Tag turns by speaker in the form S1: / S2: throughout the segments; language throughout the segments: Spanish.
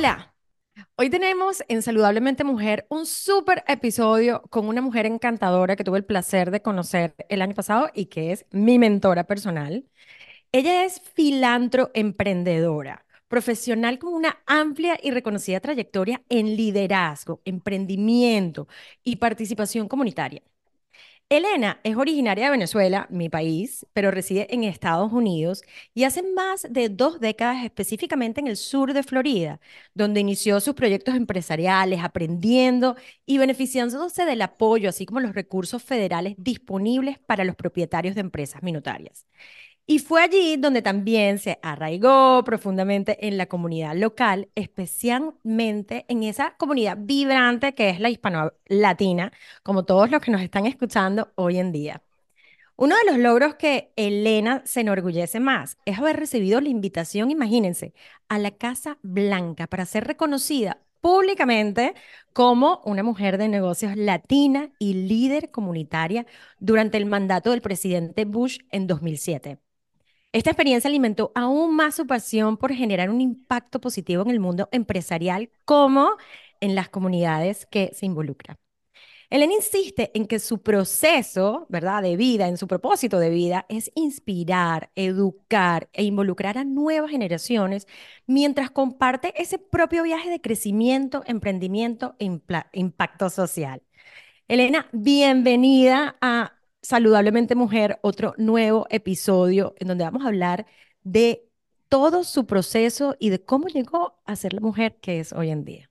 S1: Hola, hoy tenemos en Saludablemente Mujer un súper episodio con una mujer encantadora que tuve el placer de conocer el año pasado y que es mi mentora personal. Ella es filantro emprendedora, profesional con una amplia y reconocida trayectoria en liderazgo, emprendimiento y participación comunitaria. Elena es originaria de Venezuela, mi país, pero reside en Estados Unidos y hace más de dos décadas específicamente en el sur de Florida, donde inició sus proyectos empresariales, aprendiendo y beneficiándose del apoyo, así como los recursos federales disponibles para los propietarios de empresas minutarias. Y fue allí donde también se arraigó profundamente en la comunidad local, especialmente en esa comunidad vibrante que es la hispano-latina, como todos los que nos están escuchando hoy en día. Uno de los logros que Elena se enorgullece más es haber recibido la invitación, imagínense, a la Casa Blanca para ser reconocida públicamente como una mujer de negocios latina y líder comunitaria durante el mandato del presidente Bush en 2007. Esta experiencia alimentó aún más su pasión por generar un impacto positivo en el mundo empresarial como en las comunidades que se involucra. Elena insiste en que su proceso, ¿verdad?, de vida, en su propósito de vida, es inspirar, educar e involucrar a nuevas generaciones mientras comparte ese propio viaje de crecimiento, emprendimiento e impacto social. Elena, bienvenida a Saludablemente Mujer, otro nuevo episodio en donde vamos a hablar de todo su proceso y de cómo llegó a ser la mujer que es hoy en día.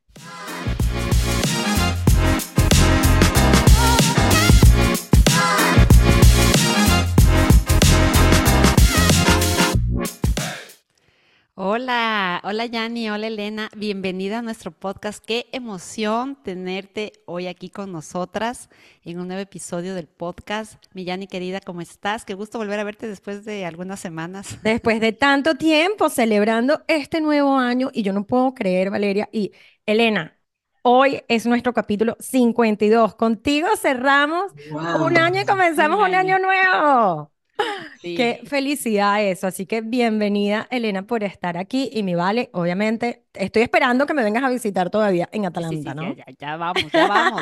S2: Hola, hola Yanni, hola Elena, bienvenida a nuestro podcast. Qué emoción tenerte hoy aquí con nosotras en un nuevo episodio del podcast. Mi Yanni querida, ¿cómo estás? Qué gusto volver a verte después de algunas semanas.
S1: Después de tanto tiempo celebrando este nuevo año y yo no puedo creer, Valeria y Elena. Hoy es nuestro capítulo 52. Contigo cerramos un año y comenzamos un año nuevo. Qué felicidad eso. Así que bienvenida, Elena, por estar aquí. Y mi vale, obviamente, estoy esperando que me vengas a visitar todavía en Atlanta, ¿no?
S2: Ya, ya, vamos, ya vamos.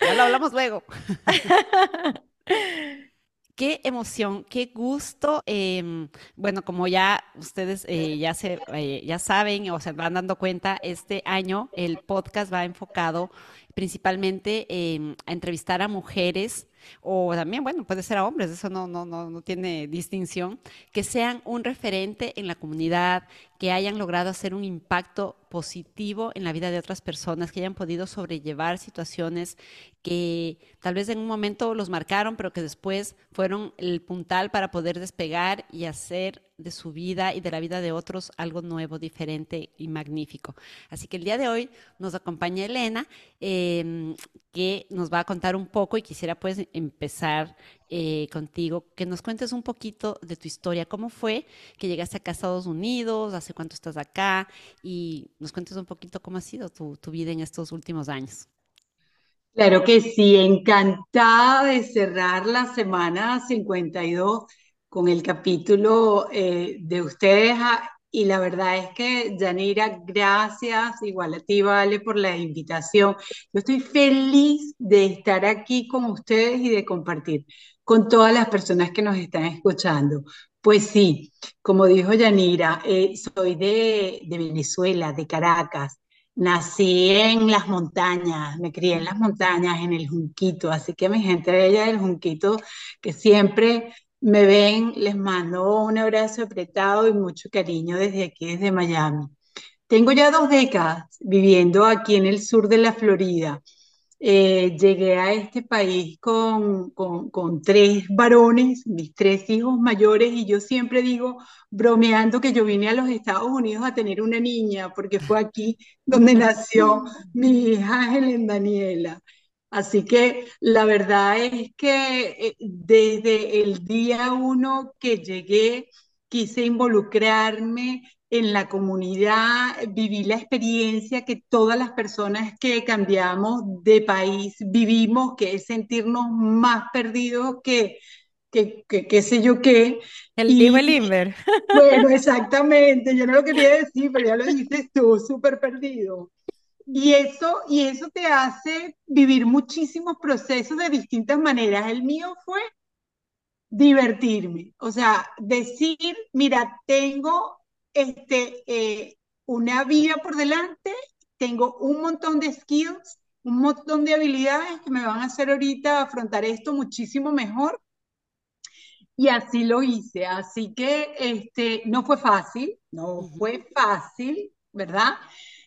S2: ya lo hablamos luego. Qué emoción, qué gusto. Em, bueno, como ya ustedes eh, ya, se, eh, ya saben o se van dando cuenta, este año el podcast va enfocado principalmente a entrevistar a mujeres o también, bueno, puede ser a hombres, eso no, no, no, no tiene distinción, que sean un referente en la comunidad, que hayan logrado hacer un impacto positivo en la vida de otras personas, que hayan podido sobrellevar situaciones que tal vez en un momento los marcaron, pero que después fueron el puntal para poder despegar y hacer de su vida y de la vida de otros algo nuevo, diferente y magnífico. Así que el día de hoy nos acompaña Elena, em, que nos va a contar un poco y quisiera pues empezar eh, contigo, que nos cuentes un poquito de tu historia, cómo fue que llegaste acá a Estados Unidos, hace cuánto estás acá y nos cuentes un poquito cómo ha sido tu, vida en estos últimos años.
S3: Claro que sí, encantada de cerrar la semana 52 con el capítulo eh, de ustedes. Y la verdad es que, Yanira, gracias, igual a ti, Vale, por la invitación. Yo estoy feliz de estar aquí con ustedes y de compartir con todas las personas que nos están escuchando. Pues sí, como dijo Yanira, eh, soy de, Venezuela, de Caracas. Nací en las montañas, me crié en las montañas, en el Junquito, así que mi gente bella del Junquito, que siempre me ven, les mando un abrazo apretado y mucho cariño desde aquí, desde Miami. Tengo ya dos décadas viviendo aquí en el sur de la Florida eh, llegué a este país con, con, tres varones, mis tres hijos mayores, y yo siempre digo, bromeando, que yo vine a los Estados Unidos a tener una niña, porque fue aquí donde nació mi hija Helen Daniela. Así que la verdad es que eh, desde el día uno que llegué, quise involucrarme en la comunidad, viví la experiencia que todas las personas que cambiamos de país vivimos, que es sentirnos más perdidos que, que, que qué sé yo qué.
S1: El dijo el Inver.
S3: Bueno, exactamente, yo no lo quería decir, pero ya lo dices tú, súper perdido. Y eso, y eso te hace vivir muchísimos procesos de distintas maneras. El mío fue divertirme, o sea, decir, mira, tengo este, eh, una vida por delante, tengo un montón de skills, un montón de habilidades que me van a hacer ahorita afrontar esto muchísimo mejor. Y así lo hice, así que este, no fue fácil, no fue fácil, ¿verdad?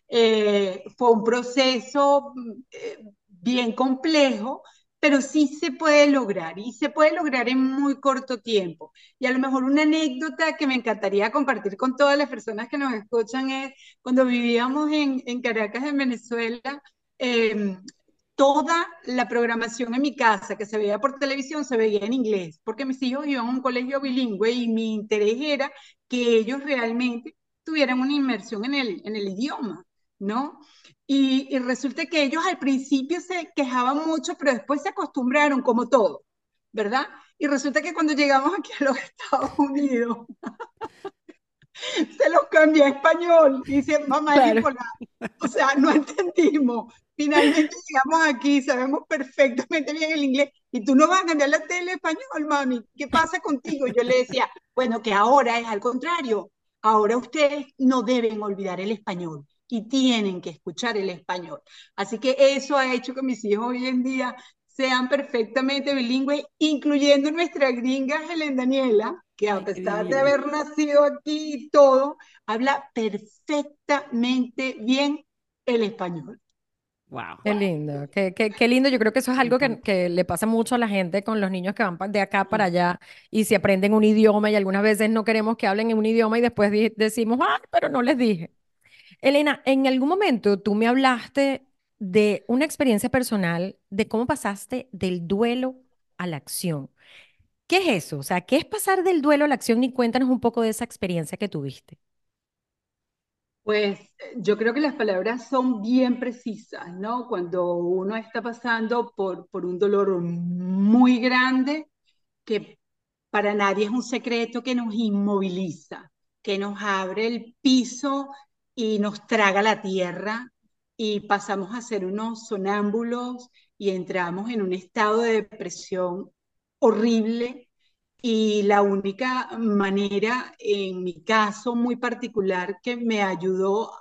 S3: Eh, fue un proceso eh, bien complejo, pero sí se puede lograr y se puede lograr en muy corto tiempo. Y a lo mejor una anécdota que me encantaría compartir con todas las personas que nos escuchan es cuando vivíamos en, en Caracas, en Venezuela, eh, toda la programación en mi casa que se veía por televisión se veía en inglés, porque mis hijos iban a un colegio bilingüe y mi interés era que ellos realmente tuvieran una inmersión en el, en el idioma, ¿no? Y, y resulta que ellos al principio se quejaban mucho, pero después se acostumbraron como todo, ¿verdad? Y resulta que cuando llegamos aquí a los Estados Unidos, se los cambié a español y dice, mamá
S1: Claro.
S3: Nicolás, o sea, no entendimos. Finalmente llegamos aquí, sabemos perfectamente bien el inglés y tú no vas a cambiar la tele a español, mami. ¿Qué pasa contigo? Yo le decía, bueno, que ahora es al contrario. Ahora ustedes no deben olvidar el español y tienen que escuchar el español. Así que eso ha hecho que mis hijos hoy en día sean perfectamente bilingües, incluyendo nuestra gringa Helen Daniela, que a pesar de haber nacido aquí y todo, habla perfectamente bien el español.
S2: Wow.
S1: Qué lindo, qué, qué, qué lindo. Yo creo que eso es algo que, que le pasa mucho a la gente con los niños que van de acá para allá y se aprenden un idioma y algunas veces no queremos que hablen en un idioma y después decimos, ah, pero no les dije. Elena, en algún momento tú me hablaste de una experiencia personal de cómo pasaste del duelo a la acción. ¿Qué es eso? O sea, ¿qué es pasar del duelo a la acción? Y cuéntanos un poco de esa experiencia que tuviste.
S3: Pues yo creo que las palabras son bien precisas, ¿no? Cuando uno está pasando por, por un dolor muy grande, que para nadie es un secreto que nos inmoviliza, que nos abre el piso y nos traga la tierra y pasamos a ser unos sonámbulos y entramos en un estado de depresión horrible y la única manera, en mi caso muy particular, que me ayudó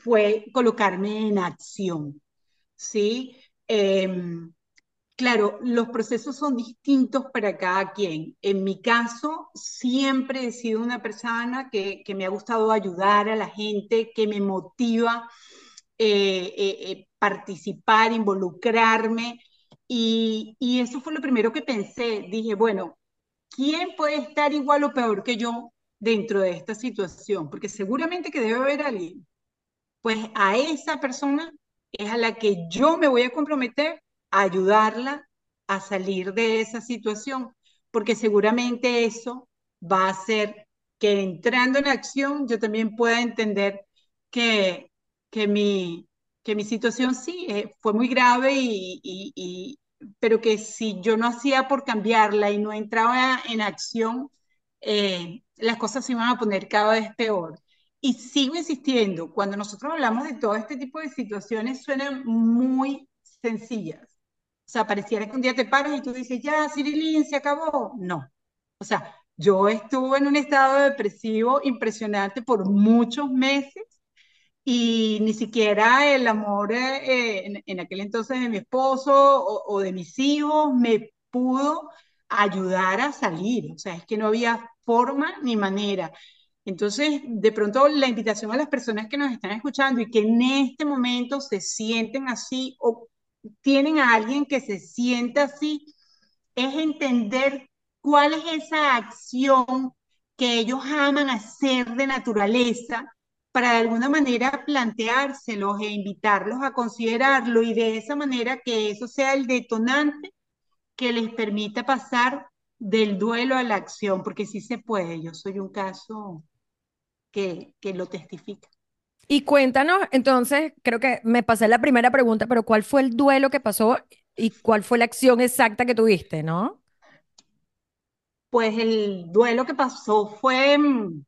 S3: fue colocarme en acción, ¿sí? Em, Claro, los procesos son distintos para cada quien. En mi caso, siempre he sido una persona que, me ha gustado ayudar a la gente, que me motiva eh, eh, eh, participar, involucrarme. Y, eso fue lo primero que pensé. Dije, bueno, ¿quién puede estar igual o peor que yo dentro de esta situación? Porque seguramente que debe haber alguien. Pues a esa persona es a la que yo me voy a comprometer ayudarla a salir de esa situación, porque seguramente eso va a hacer que entrando en acción yo también pueda entender que, que, mi, que mi situación sí eh, fue muy grave, y, y, y, pero que si yo no hacía por cambiarla y no entraba en acción, eh, las cosas se iban a poner cada vez peor. Y sigo insistiendo, cuando nosotros hablamos de todo este tipo de situaciones, suenan muy sencillas. O sea, pareciera que un día te paras y tú dices, ya, Cirilín, se acabó. No. O sea, yo estuve en un estado depresivo impresionante por muchos meses y ni siquiera el amor eh, en, aquel entonces de mi esposo o, o de mis hijos me pudo ayudar a salir. O sea, es que no había forma ni manera. Entonces, de pronto la invitación a las personas que nos están escuchando y que en este momento se sienten así o tienen a alguien que se sienta así, es entender cuál es esa acción que ellos aman hacer de naturaleza para de alguna manera planteárselos e invitarlos a considerarlo y de esa manera que eso sea el detonante que les permita pasar del duelo a la acción, porque sí se puede. Yo soy un caso que, que lo testifica.
S1: Y cuéntanos, entonces, creo que me pasé la primera pregunta, pero ¿cuál fue el duelo que pasó y cuál fue la acción exacta que tuviste, no?
S3: pues el duelo que pasó fue mm,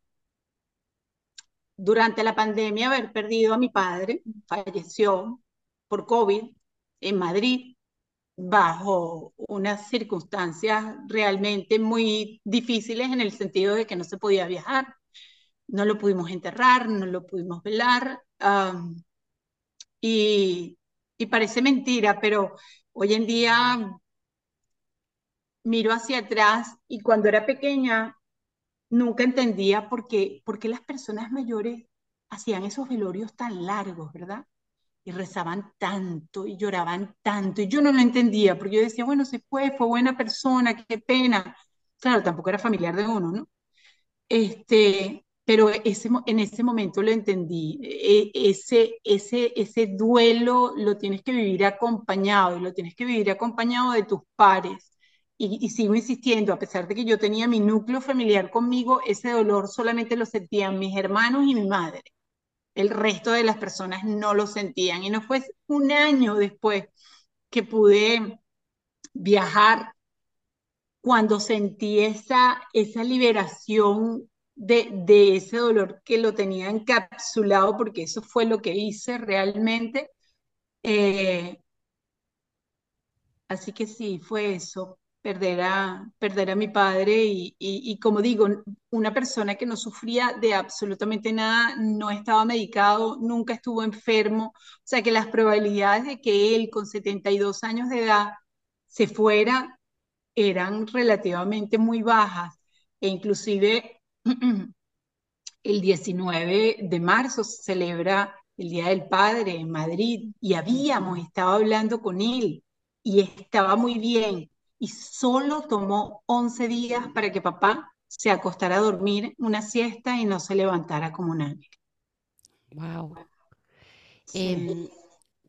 S3: durante la pandemia haber perdido a mi padre, falleció por COVID en Madrid bajo unas circunstancias realmente muy difíciles en el sentido de que no se podía viajar, no lo pudimos enterrar, no lo pudimos velar, y, parece mentira, pero hoy en día miro hacia atrás y cuando era pequeña nunca entendía por qué, por qué las personas mayores hacían esos velorios tan largos, ¿verdad? Y rezaban tanto y lloraban tanto. Y yo no lo entendía, porque yo decía, bueno, se fue, fue buena persona, qué pena. Claro, tampoco era familiar de uno, ¿no? Este, pero ese, en ese momento lo entendí. E, ese, ese, ese duelo lo tienes que vivir acompañado y lo tienes que vivir acompañado de tus pares. Y, y, sigo insistiendo, a pesar de que yo tenía mi núcleo familiar conmigo, ese dolor solamente lo sentían mis hermanos y mi madre. El resto de las personas no lo sentían. Y no fue un año después que pude viajar cuando sentí esa, esa liberación de, ese dolor que lo tenía encapsulado, porque eso fue lo que hice realmente. Eh, así que sí, fue eso, perder a, a mi padre y, y, como digo, una persona que no sufría de absolutamente nada, no estaba medicado, nunca estuvo enfermo, o sea que las probabilidades de que él con 72 años de edad se fuera eran relativamente muy bajas e inclusive el 19 de marzo se celebra el Día del Padre en Madrid y habíamos estado hablando con él y estaba muy bien y solo tomó 11 días para que papá se acostara a dormir una siesta y no se levantara como un ángel.
S2: Wow.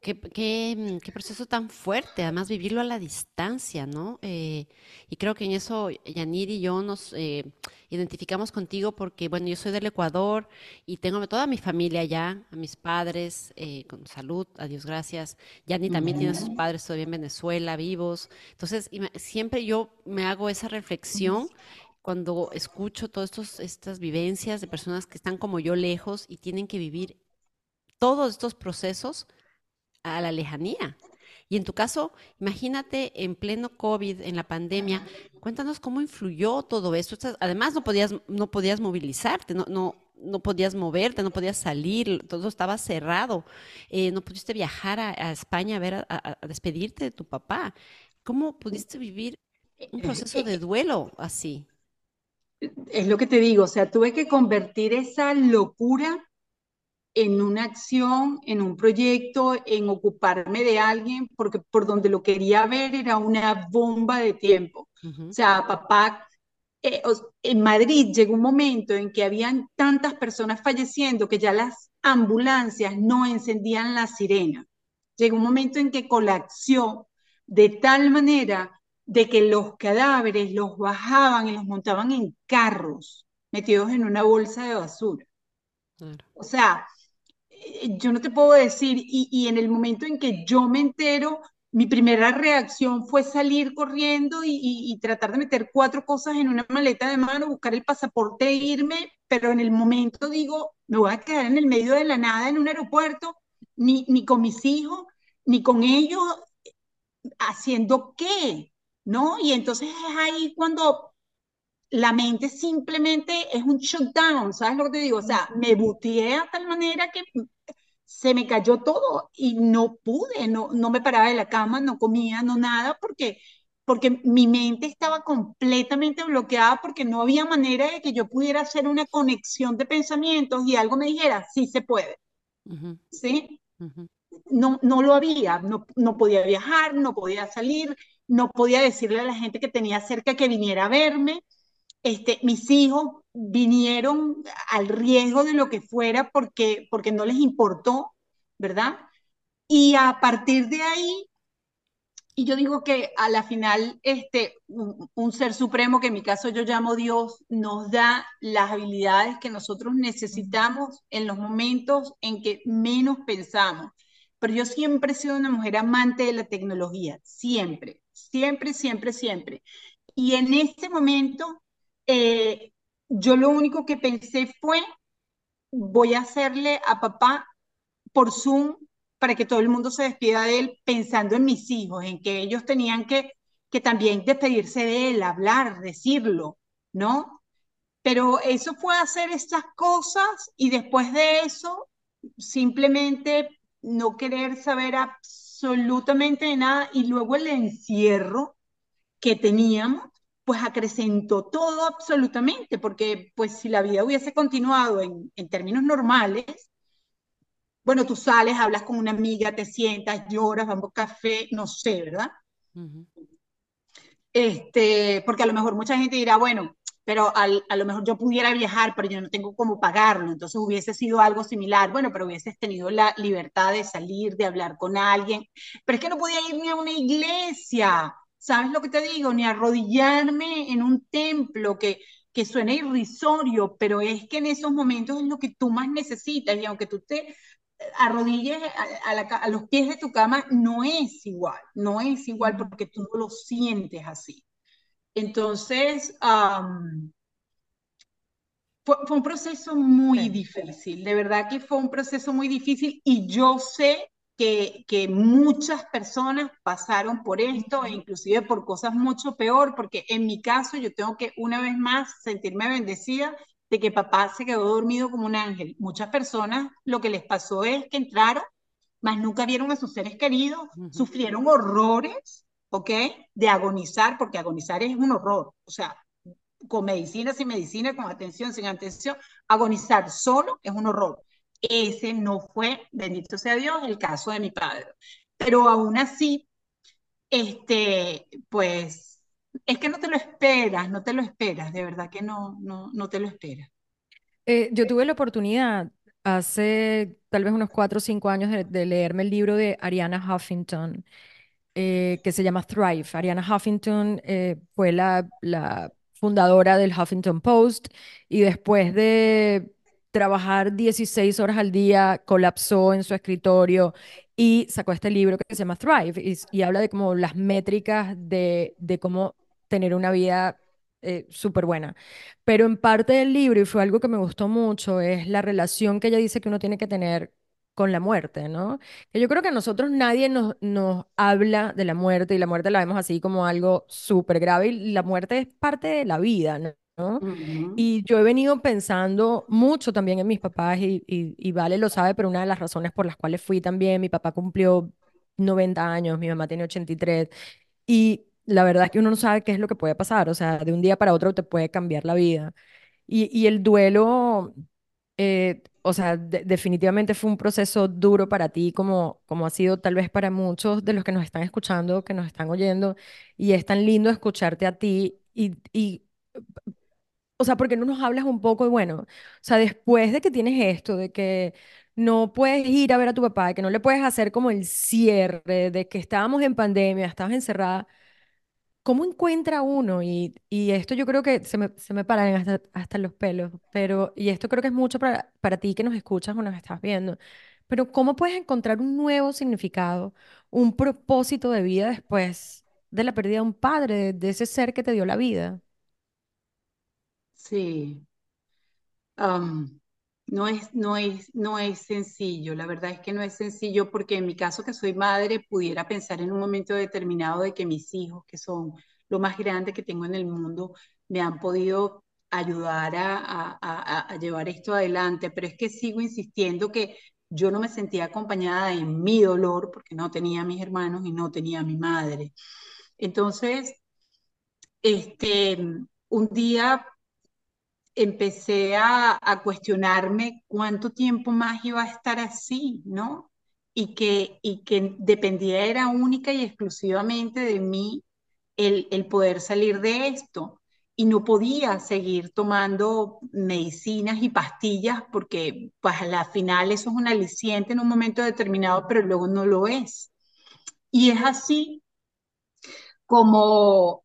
S2: Qué, qué, qué, proceso tan fuerte, además vivirlo a la distancia, ¿no? Eh, y creo que en eso Yanir y yo nos eh, identificamos contigo porque, bueno, yo soy del Ecuador y tengo toda mi familia allá, a mis padres, eh, con salud, a Dios gracias. Yanir también tiene a sus padres todavía en Venezuela, vivos. Entonces, siempre yo me hago esa reflexión cuando escucho todas estas vivencias de personas que están como yo lejos y tienen que vivir todos estos procesos a la lejanía. Y en tu caso, imagínate en pleno COVID, en la pandemia, cuéntanos cómo influyó todo eso. Además, no podías, no podías movilizarte, no, no, no podías moverte, no podías salir, todo estaba cerrado. Eh, no pudiste viajar a, España a ver, a, despedirte de tu papá. ¿Cómo pudiste vivir un proceso de duelo así?
S3: Es lo que te digo, o sea, tuve que convertir esa locura en una acción, en un proyecto, en ocuparme de alguien, porque por donde lo quería ver era una bomba de tiempo. O sea, papá, eh, en Madrid llegó un momento en que habían tantas personas falleciendo que ya las ambulancias no encendían la sirena. Llegó un momento en que colapsó de tal manera de que los cadáveres los bajaban y los montaban en carros metidos en una bolsa de basura. O sea, yo no te puedo decir, y, en el momento en que yo me entero, mi primera reacción fue salir corriendo y, tratar de meter cuatro cosas en una maleta de mano, buscar el pasaporte e irme, pero en el momento digo, me voy a quedar en el medio de la nada en un aeropuerto, ni, ni con mis hijos, ni con ellos, haciendo qué, ¿no? Y entonces es ahí cuando la mente simplemente es un shutdown, ¿sabes lo que te digo? O sea, me buteé a tal manera que se me cayó todo y no pude, no, no me paraba de la cama, no comía, no nada, porque, porque mi mente estaba completamente bloqueada porque no había manera de que yo pudiera hacer una conexión de pensamientos y algo me dijera, sí se puede. ¿Sí? no, no lo había, no, no podía viajar, no podía salir, no podía decirle a la gente que tenía cerca que viniera a verme este, mis hijos vinieron al riesgo de lo que fuera porque, porque no les importó, ¿verdad? Y a partir de ahí, y yo digo que a la final, este, un, ser supremo, que en mi caso yo llamo Dios, nos da las habilidades que nosotros necesitamos en los momentos en que menos pensamos. Pero yo siempre he sido una mujer amante de la tecnología, siempre, siempre, siempre, siempre. Y en este momento eh, yo lo único que pensé fue, voy a hacerle a papá por Zoom para que todo el mundo se despida de él pensando en mis hijos, en que ellos tenían que, que también despedirse de él, hablar, decirlo, ¿no? Pero eso fue hacer estas cosas y después de eso simplemente no querer saber absolutamente de nada y luego el encierro que teníamos pues acrecentó todo absolutamente, porque pues si la vida hubiese continuado en, en términos normales, bueno, tú sales, hablas con una amiga, te sientas, lloras, vamos café, no sé, ¿verdad? Este, porque a lo mejor mucha gente dirá, bueno, pero al, a lo mejor yo pudiera viajar, pero yo no tengo cómo pagarlo, entonces hubiese sido algo similar, bueno, pero hubieses tenido la libertad de salir, de hablar con alguien, pero es que no podía ir ni a una iglesia, ¿sabes lo que te digo? Ni arrodillarme en un templo que, que suena irrisorio, pero es que en esos momentos es lo que tú más necesitas y aunque tú te arrodilles a, a, los pies de tu cama, no es igual, no es igual porque tú no lo sientes así. Entonces, um, fue, fue, un proceso muy difícil, de verdad que fue un proceso muy difícil y yo sé que, que muchas personas pasaron por esto e inclusive por cosas mucho peor, porque en mi caso yo tengo que una vez más sentirme bendecida de que papá se quedó dormido como un ángel. Muchas personas lo que les pasó es que entraron, mas nunca vieron a sus seres queridos, uh -huh. sufrieron horrores, ¿ok? De agonizar, porque agonizar es un horror, o sea, con medicina, sin medicina, con atención, sin atención, agonizar solo es un horror. Ese no fue, bendito sea Dios, el caso de mi padre. Pero aún así, este, pues es que no te lo esperas, no te lo esperas, de verdad que no, no, no te lo esperas.
S1: Eh, yo tuve la oportunidad hace tal vez unos cuatro o cinco años de, leerme el libro de Ariana Huffington, eh, que se llama Thrive. Ariana Huffington eh, fue la, la fundadora del Huffington Post y después de trabajar 16 horas al día, colapsó en su escritorio y sacó este libro que se llama Thrive y, y habla de como las métricas de, de cómo tener una vida eh, súper buena. Pero en parte del libro, y fue algo que me gustó mucho, es la relación que ella dice que uno tiene que tener con la muerte, ¿no? Que yo creo que a nosotros nadie nos, nos habla de la muerte y la muerte la vemos así como algo súper grave y la muerte es parte de la vida, ¿no? ¿No? Uh -huh. Y yo he venido pensando mucho también en mis papás y, y, y, Vale lo sabe, pero una de las razones por las cuales fui también, mi papá cumplió 90 años, mi mamá tiene 83 y la verdad es que uno no sabe qué es lo que puede pasar, o sea, de un día para otro te puede cambiar la vida. Y, y el duelo, eh, o sea, de, definitivamente fue un proceso duro para ti, como, como ha sido tal vez para muchos de los que nos están escuchando, que nos están oyendo, y es tan lindo escucharte a ti y, y o sea, porque no nos hablas un poco bueno, o sea, después de que tienes esto, de que no puedes ir a ver a tu papá, de que no le puedes hacer como el cierre, de que estábamos en pandemia, estabas encerrada, ¿cómo encuentra uno? Y, y esto yo creo que se me, se me paran hasta, hasta los pelos, pero, y esto creo que es mucho para, para ti que nos escuchas o nos estás viendo, pero ¿cómo puedes encontrar un nuevo significado, un propósito de vida después de la pérdida de un padre, de ese ser que te dio la vida?
S3: Sí. No es, no es, no es sencillo, la verdad es que no es sencillo porque en mi caso que soy madre pudiera pensar en un momento determinado de que mis hijos, que son lo más grande que tengo en el mundo, me han podido ayudar a, a llevar esto adelante, pero es que sigo insistiendo que yo no me sentía acompañada en mi dolor porque no tenía a mis hermanos y no tenía a mi madre. Entonces, este, un día empecé a, a, cuestionarme cuánto tiempo más iba a estar así, ¿no? Y que, y que dependía, era única y exclusivamente de mí el, el poder salir de esto. Y no podía seguir tomando medicinas y pastillas porque pues a la final eso es un aliciente en un momento determinado, pero luego no lo es. Y es así como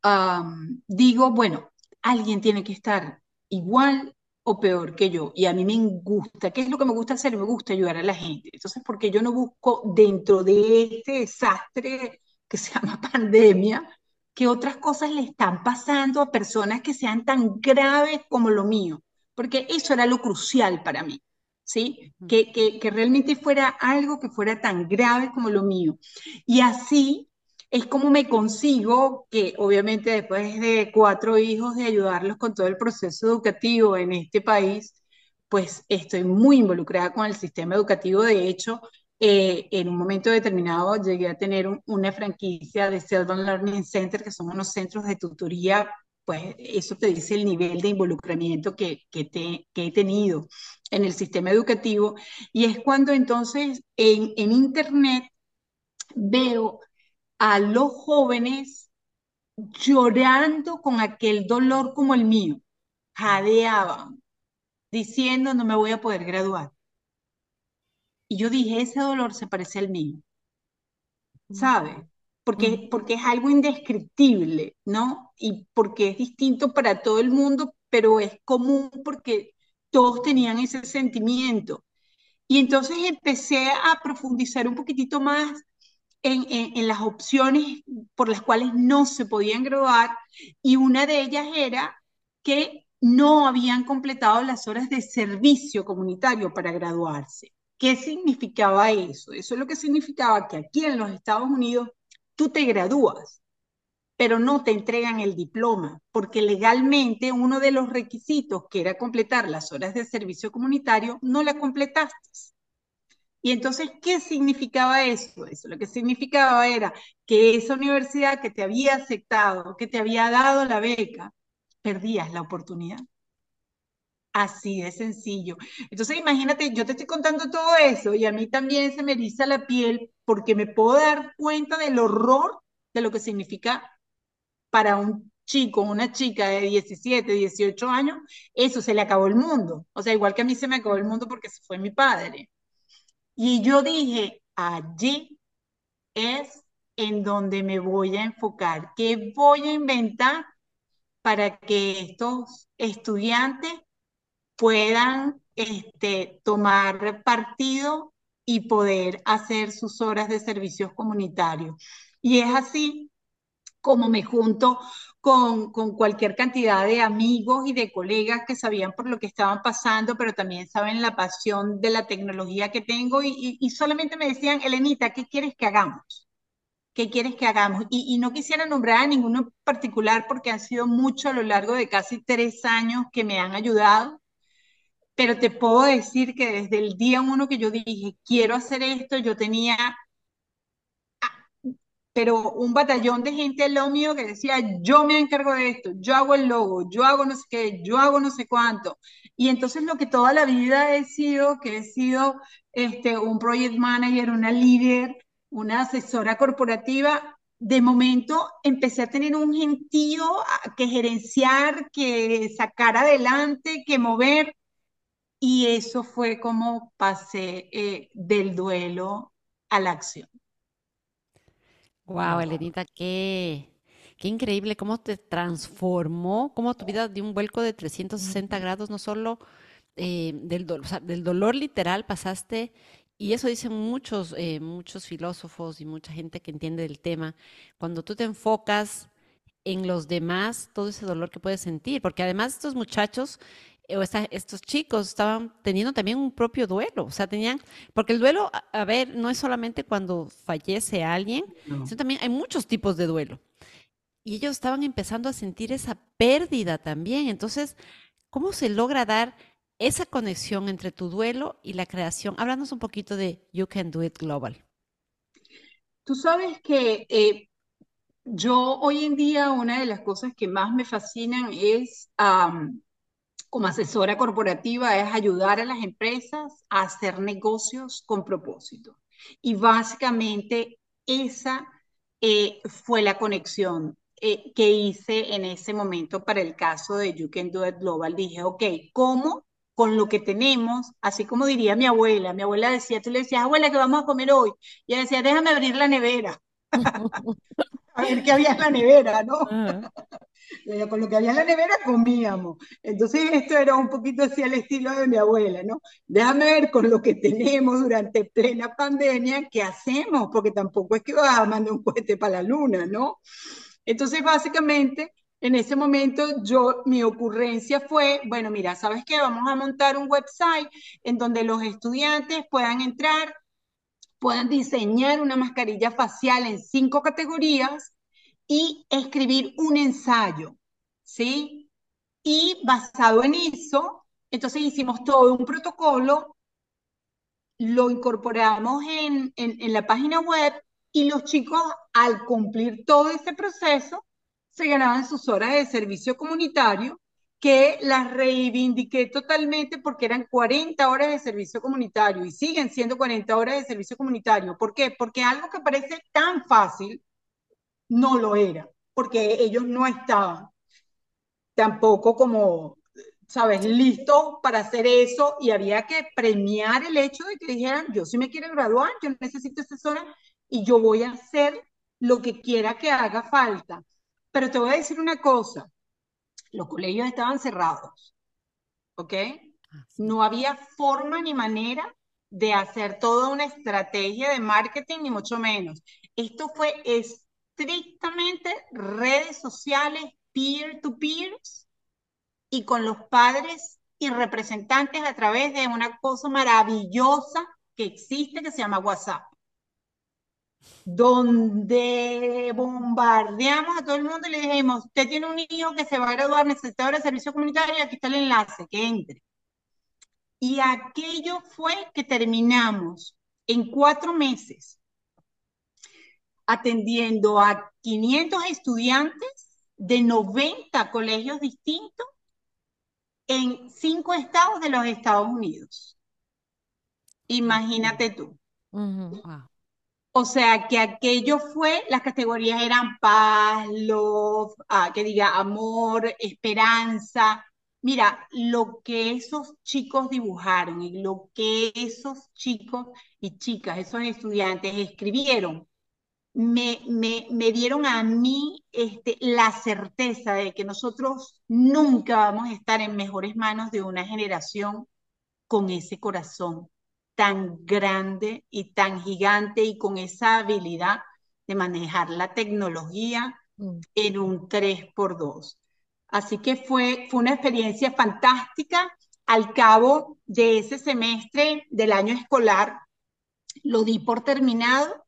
S3: digo, bueno, alguien tiene que estar igual o peor que yo. Y a mí me gusta, ¿qué es lo que me gusta hacer? Me gusta ayudar a la gente. Entonces, porque yo no busco dentro de este desastre que se llama pandemia, qué otras cosas le están pasando a personas que sean tan graves como lo mío, porque eso era lo crucial para mí. ¿Sí? Que, que, que realmente fuera algo que fuera tan grave como lo mío. Y así es como me consigo que obviamente después de cuatro hijos de ayudarlos con todo el proceso educativo en este país, pues estoy muy involucrada con el sistema educativo. De hecho, eh, en un momento determinado llegué a tener una franquicia de Selvan Learning Center, que son unos centros de tutoría, pues eso te dice el nivel de involucramiento que, que, he tenido en el sistema educativo. Y es cuando entonces en, en Internet veo a los jóvenes llorando con aquel dolor como el mío, jadeaban, diciendo no me voy a poder graduar. Y yo dije, ese dolor se parece al mío, ¿sabe? Porque, porque es algo indescriptible, ¿no? Y porque es distinto para todo el mundo, pero es común porque todos tenían ese sentimiento. Y entonces empecé a profundizar un poquitito más en, las opciones por las cuales no se podían graduar y una de ellas era que no habían completado las horas de servicio comunitario para graduarse. ¿Qué significaba eso? Eso es lo que significaba que aquí en los Estados Unidos tú te gradúas, pero no te entregan el diploma, porque legalmente uno de los requisitos, que era completar las horas de servicio comunitario, no la completaste. Y entonces, ¿qué significaba eso? Eso lo que significaba era que esa universidad que te había aceptado, que te había dado la beca, perdías la oportunidad. Así de sencillo. Entonces, imagínate, yo te estoy contando todo eso y a mí también se me eriza la piel porque me puedo dar cuenta del horror de lo que significa para un chico, una chica de 17, 18 años, eso se le acabó el mundo. O sea, igual que a mí se me acabó el mundo porque se fue mi padre. Y yo dije, allí es en donde me voy a enfocar, qué voy a inventar para que estos estudiantes puedan este, tomar partido y poder hacer sus horas de servicios comunitarios. Y es así como me junto con, cualquier cantidad de amigos y de colegas que sabían por lo que estaban pasando, pero también saben la pasión de la tecnología que tengo y, solamente me decían, Elenita, ¿qué quieres que hagamos? ¿Qué quieres que hagamos? Y, y, no quisiera nombrar a ninguno particular porque han sido mucho a lo largo de casi tres años que me han ayudado, pero te puedo decir que desde el día uno que yo dije, quiero hacer esto, yo tenía pero un batallón de gente al lado mío que decía, yo me encargo de esto, yo hago el logo, yo hago no sé qué, yo hago no sé cuánto. Y entonces lo que toda la vida he sido, que he sido este, un project manager, una líder, una asesora corporativa, de momento empecé a tener un gentío que gerenciar, que sacar adelante, que mover. Y eso fue como pasé eh, del duelo a la acción.
S2: Wow, Elenita, qué, qué increíble cómo te transformó, cómo tu vida dio un vuelco de 360 grados, no solo eh, del, del dolor literal pasaste, y eso dicen muchos, eh, muchos filósofos y mucha gente que entiende del tema, cuando tú te enfocas en los demás, todo ese dolor que puedes sentir, porque además estos muchachos o estos chicos estaban teniendo también un propio duelo, o sea, tenían, porque el duelo, a, ver, no es solamente cuando fallece alguien, sino también hay muchos tipos de duelo. Y ellos estaban empezando a sentir esa pérdida también. Entonces, ¿cómo se logra dar esa conexión entre tu duelo y la creación? Háblanos un poquito de You Can Do It Global.
S3: Tú sabes que eh, yo hoy en día una de las cosas que más me fascinan es como asesora corporativa es ayudar a las empresas a hacer negocios con propósito. Y básicamente esa eh, fue la conexión eh, que hice en ese momento para el caso de You Can Do It Global. Dije, ok, ¿cómo con lo que tenemos, así como diría mi abuela, mi abuela decía, tú le decías, abuela, ¿qué vamos a comer hoy? Y ella decía, déjame abrir la nevera. a ver qué había en la nevera, ¿no? Con lo que había en la nevera comíamos. Entonces esto era un poquito así al estilo de mi abuela, ¿no? Déjame ver con lo que tenemos durante plena pandemia, ¿qué hacemos? Porque tampoco es que vas a mandar un cohete para la luna, ¿no? Entonces, básicamente, en ese momento yo, mi ocurrencia fue, bueno, mira, ¿sabes qué? Vamos a montar un website en donde los estudiantes puedan entrar, puedan diseñar una mascarilla facial en cinco categorías y escribir un ensayo, ¿sí? Y basado en eso, entonces hicimos todo un protocolo, lo incorporamos en, en, en la página web y los chicos, al cumplir todo ese proceso, se ganaban sus horas de servicio comunitario, que las reivindiqué totalmente porque eran 40 horas de servicio comunitario y siguen siendo 40 horas de servicio comunitario. ¿Por qué? Porque algo que parece tan fácil no lo era, porque ellos no estaban tampoco como, sabes, listos para hacer eso y había que premiar el hecho de que dijeran, yo sí me quiero graduar, yo necesito esa hora y yo voy a hacer lo que quiera que haga falta. Pero te voy a decir una cosa, los colegios estaban cerrados, ¿ok? No había forma ni manera de hacer toda una estrategia de marketing, ni mucho menos. Esto fue estrictamente redes sociales, peer-to-peers, y con los padres y representantes a través de una cosa maravillosa que existe que se llama WhatsApp donde bombardeamos a todo el mundo y le dijimos, usted tiene un hijo que se va a graduar, necesita ahora servicio comunitario, y aquí está el enlace, que entre. Y aquello fue que terminamos en cuatro meses atendiendo a 500 estudiantes de 90 colegios distintos en cinco estados de los Estados Unidos. Imagínate tú. O sea, que aquello fue, las categorías eran paz, love, ah, que diga amor, esperanza. Mira, lo que esos chicos dibujaron y lo que esos chicos y chicas, esos estudiantes escribieron, me, dieron a mí este, la certeza de que nosotros nunca vamos a estar en mejores manos de una generación con ese corazón tan grande y tan gigante y con esa habilidad de manejar la tecnología mm. en un 3x2. Así que fue, fue una experiencia fantástica. Al cabo de ese semestre del año escolar, lo di por terminado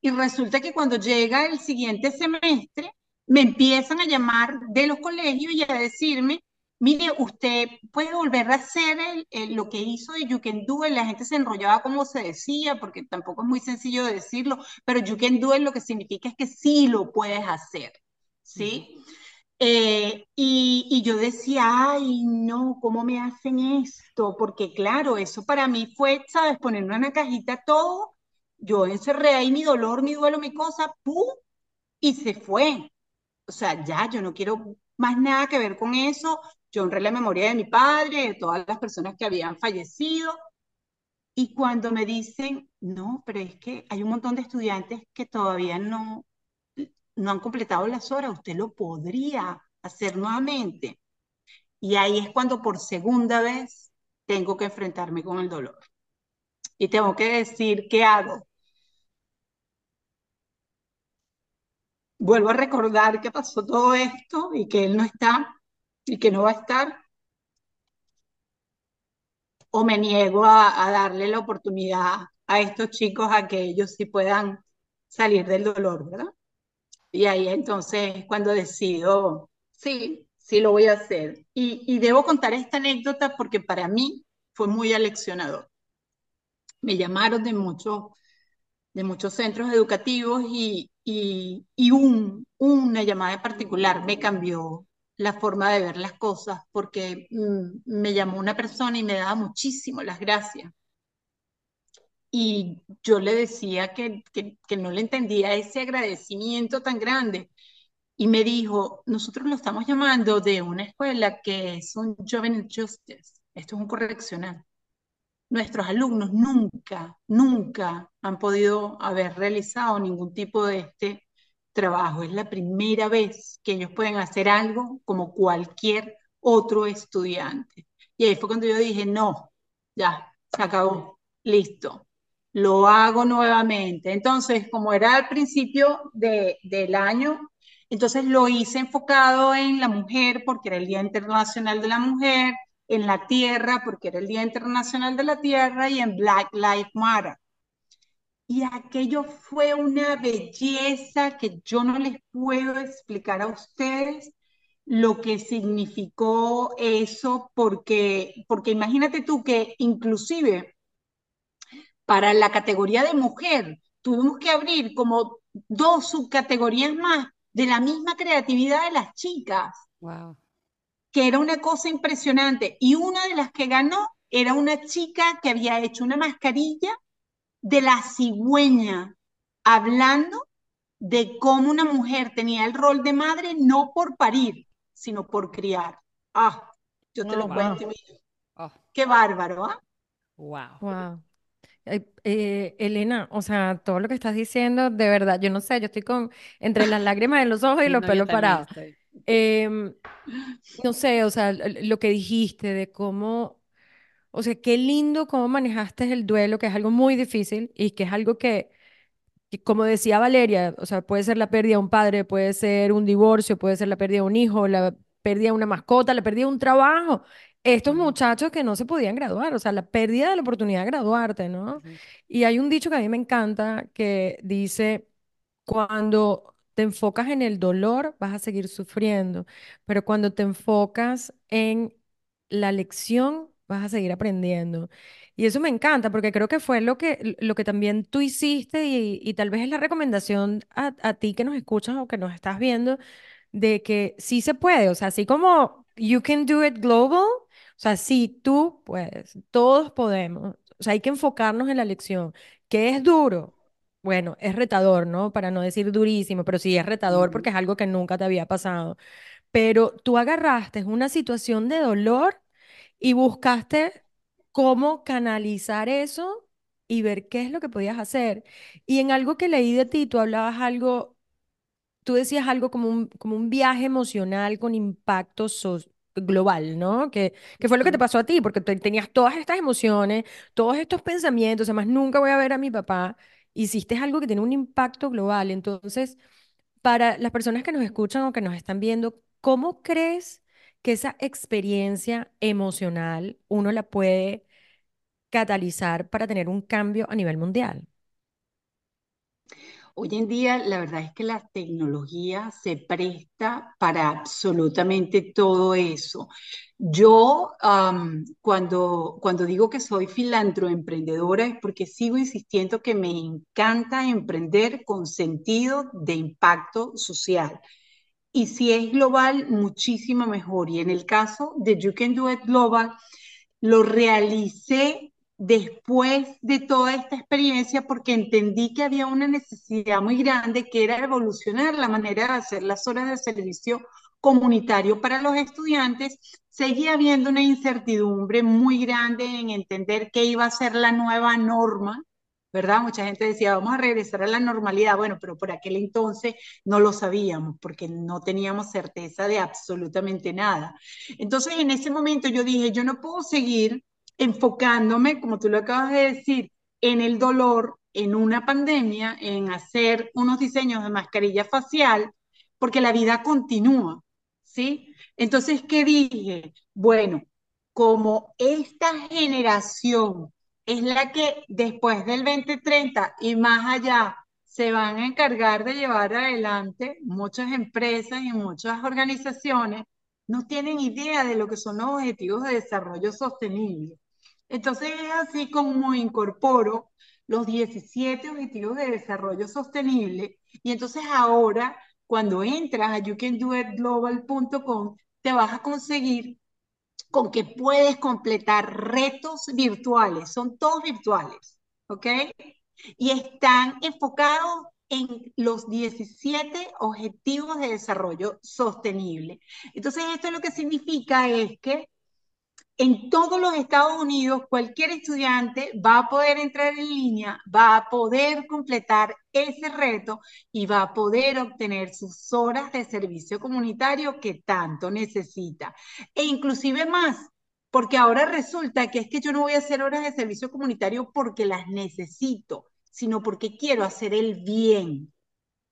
S3: y resulta que cuando llega el siguiente semestre, me empiezan a llamar de los colegios y a decirme Mire, usted puede volver a hacer lo que hizo de You Can Do It. La gente se enrollaba como se decía, porque tampoco es muy sencillo de decirlo, pero You Can Do It lo que significa es que sí lo puedes hacer, ¿sí? Eh, y, y, yo decía, ay, no, ¿cómo me hacen esto? Porque claro, eso para mí fue, ¿sabes? Ponerme en una cajita todo, yo encerré ahí mi dolor, mi duelo, mi cosa, ¡pum! Y se fue. O sea, ya, yo no quiero más nada que ver con eso, yo honré la memoria de mi padre, de todas las personas que habían fallecido. Y cuando me dicen, no, pero es que hay un montón de estudiantes que todavía no, no han completado las horas, usted lo podría hacer nuevamente. Y ahí es cuando por segunda vez tengo que enfrentarme con el dolor. Y tengo que decir, ¿qué hago? Vuelvo a recordar que pasó todo esto y que él no está y que no va a estar, o me niego a, darle la oportunidad a estos chicos a que ellos sí puedan salir del dolor, ¿verdad? Y ahí entonces cuando decido, sí, sí lo voy a hacer. Y, y debo contar esta anécdota porque para mí fue muy aleccionador. Me llamaron de muchos de muchos centros educativos y, y, un, una llamada en particular me cambió la forma de ver las cosas, porque mm, me llamó una persona y me daba muchísimo las gracias. Y yo le decía que, que, no le entendía ese agradecimiento tan grande. Y me dijo, nosotros lo estamos llamando de una escuela que es un Juvenile Justice, esto es un correccional. Nuestros alumnos nunca, nunca han podido haber realizado ningún tipo de este trabajo. Es la primera vez que ellos pueden hacer algo como cualquier otro estudiante. Y ahí fue cuando yo dije, no, ya, se acabó, listo, lo hago nuevamente. Entonces, como era al principio de, del año, Entonces lo hice enfocado en la mujer porque era el Día Internacional de la Mujer, en la Tierra porque era el Día Internacional de la Tierra y en Black Lives Matter. Y aquello fue una belleza que yo no les puedo explicar a ustedes lo que significó eso, porque, porque imagínate tú que inclusive para la categoría de mujer tuvimos que abrir como dos subcategorías más de la misma creatividad de las chicas.
S2: Wow.
S3: Que era una cosa impresionante. Y una de las que ganó era una chica que había hecho una mascarilla de la cigüeña, hablando de cómo una mujer tenía el rol de madre no por parir, sino por criar. Ah, yo te lo cuento. Oh. Qué bárbaro, ¿ah?
S2: Wow.
S1: Wow. Eh, Elena, o sea, todo lo que estás diciendo, de verdad, yo no sé, yo estoy con entre las lágrimas en los ojos y los pelos parados. Em, no sé, o sea, lo que dijiste de cómo, o sea, qué lindo cómo manejaste el duelo, que es algo muy difícil y que es algo que, que, como decía Valeria, o sea, puede ser la pérdida de un padre, puede ser un divorcio, puede ser la pérdida de un hijo, la pérdida de una mascota, la pérdida de un trabajo. Estos muchachos que no se podían graduar, o sea, la pérdida de la oportunidad de graduarte, ¿no? Y hay un dicho que a mí me encanta que dice, cuando te enfocas en el dolor, vas a seguir sufriendo, pero cuando te enfocas en la lección, vas a seguir aprendiendo. Y eso me encanta porque creo que fue lo que, lo que también tú hiciste y, tal vez es la recomendación a, a ti que nos escuchas o que nos estás viendo de que sí se puede, o sea, así como you can do it global, o sea, sí, tú puedes, todos podemos. O sea, hay que enfocarnos en la lección. ¿Qué es duro? Bueno, es retador, ¿no? Para no decir durísimo, pero sí es retador porque es algo que nunca te había pasado. Pero tú agarraste una situación de dolor y buscaste cómo canalizar eso y ver qué es lo que podías hacer. Y en algo que leí de ti, tú hablabas algo, tú decías algo como un, como un viaje emocional con impacto global, ¿no? Que, que fue lo que te pasó a ti, porque tenías todas estas emociones, todos estos pensamientos, además nunca voy a ver a mi papá, hiciste algo que tiene un impacto global. Entonces, para las personas que nos escuchan o que nos están viendo, ¿cómo crees que esa experiencia emocional uno la puede catalizar para tener un cambio a nivel mundial?
S3: Hoy en día, la verdad es que la tecnología se presta para absolutamente todo eso. Yo, cuando, cuando digo que soy filantro-emprendedora, es porque sigo insistiendo que me encanta emprender con sentido de impacto social. Y si es global, muchísimo mejor. Y en el caso de You Can Do It Global, lo realicé después de toda esta experiencia porque entendí que había una necesidad muy grande que era evolucionar la manera de hacer las horas de servicio comunitario para los estudiantes, seguía habiendo una incertidumbre muy grande en entender qué iba a ser la nueva norma, ¿verdad? Mucha gente decía, vamos a regresar a la normalidad, bueno, pero por aquel entonces no lo sabíamos porque no teníamos certeza de absolutamente nada. Entonces, en ese momento yo dije, yo no puedo seguir enfocándome, como tú lo acabas de decir, en el dolor, en una pandemia, en hacer unos diseños de mascarilla facial, porque la vida continúa, ¿sí? Entonces, ¿qué dije? Bueno, como esta generación es la que después del 2030 y más allá se van a encargar de llevar adelante muchas empresas y muchas organizaciones, no tienen idea de lo que son los objetivos de desarrollo sostenible. Entonces es así como incorporo los 17 Objetivos de Desarrollo Sostenible y entonces ahora cuando entras a youcandoitglobal.com te vas a conseguir con que puedes completar retos virtuales, son todos virtuales, ¿ok? Y están enfocados en los 17 objetivos de desarrollo sostenible. Entonces, esto lo que significa es que en todos los Estados Unidos, cualquier estudiante va a poder entrar en línea, va a poder completar ese reto y va a poder obtener sus horas de servicio comunitario que tanto necesita. E inclusive más, porque ahora resulta que es que yo no voy a hacer horas de servicio comunitario porque las necesito, sino porque quiero hacer el bien.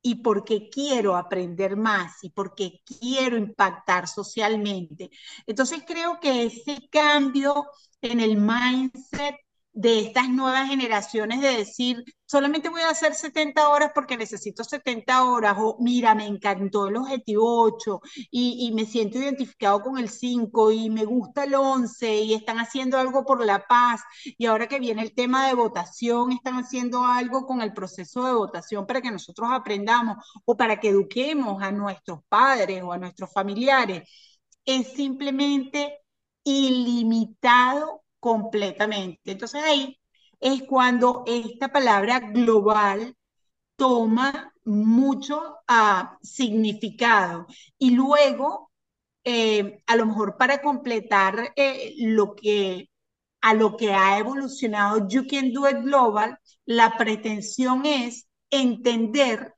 S3: Y porque quiero aprender más y porque quiero impactar socialmente. Entonces creo que ese cambio en el mindset de estas nuevas generaciones de decir, solamente voy a hacer 70 horas porque necesito 70 horas, o mira, me encantó el objetivo 8 y, me siento identificado con el 5 y me gusta el 11 y están haciendo algo por la paz y ahora que viene el tema de votación, están haciendo algo con el proceso de votación para que nosotros aprendamos o para que eduquemos a nuestros padres o a nuestros familiares. Es simplemente ilimitado completamente. Entonces ahí es cuando esta palabra global toma mucho uh, significado. Y luego, eh, a lo mejor para completar eh, lo que a lo que ha evolucionado You Can Do It Global, la pretensión es entender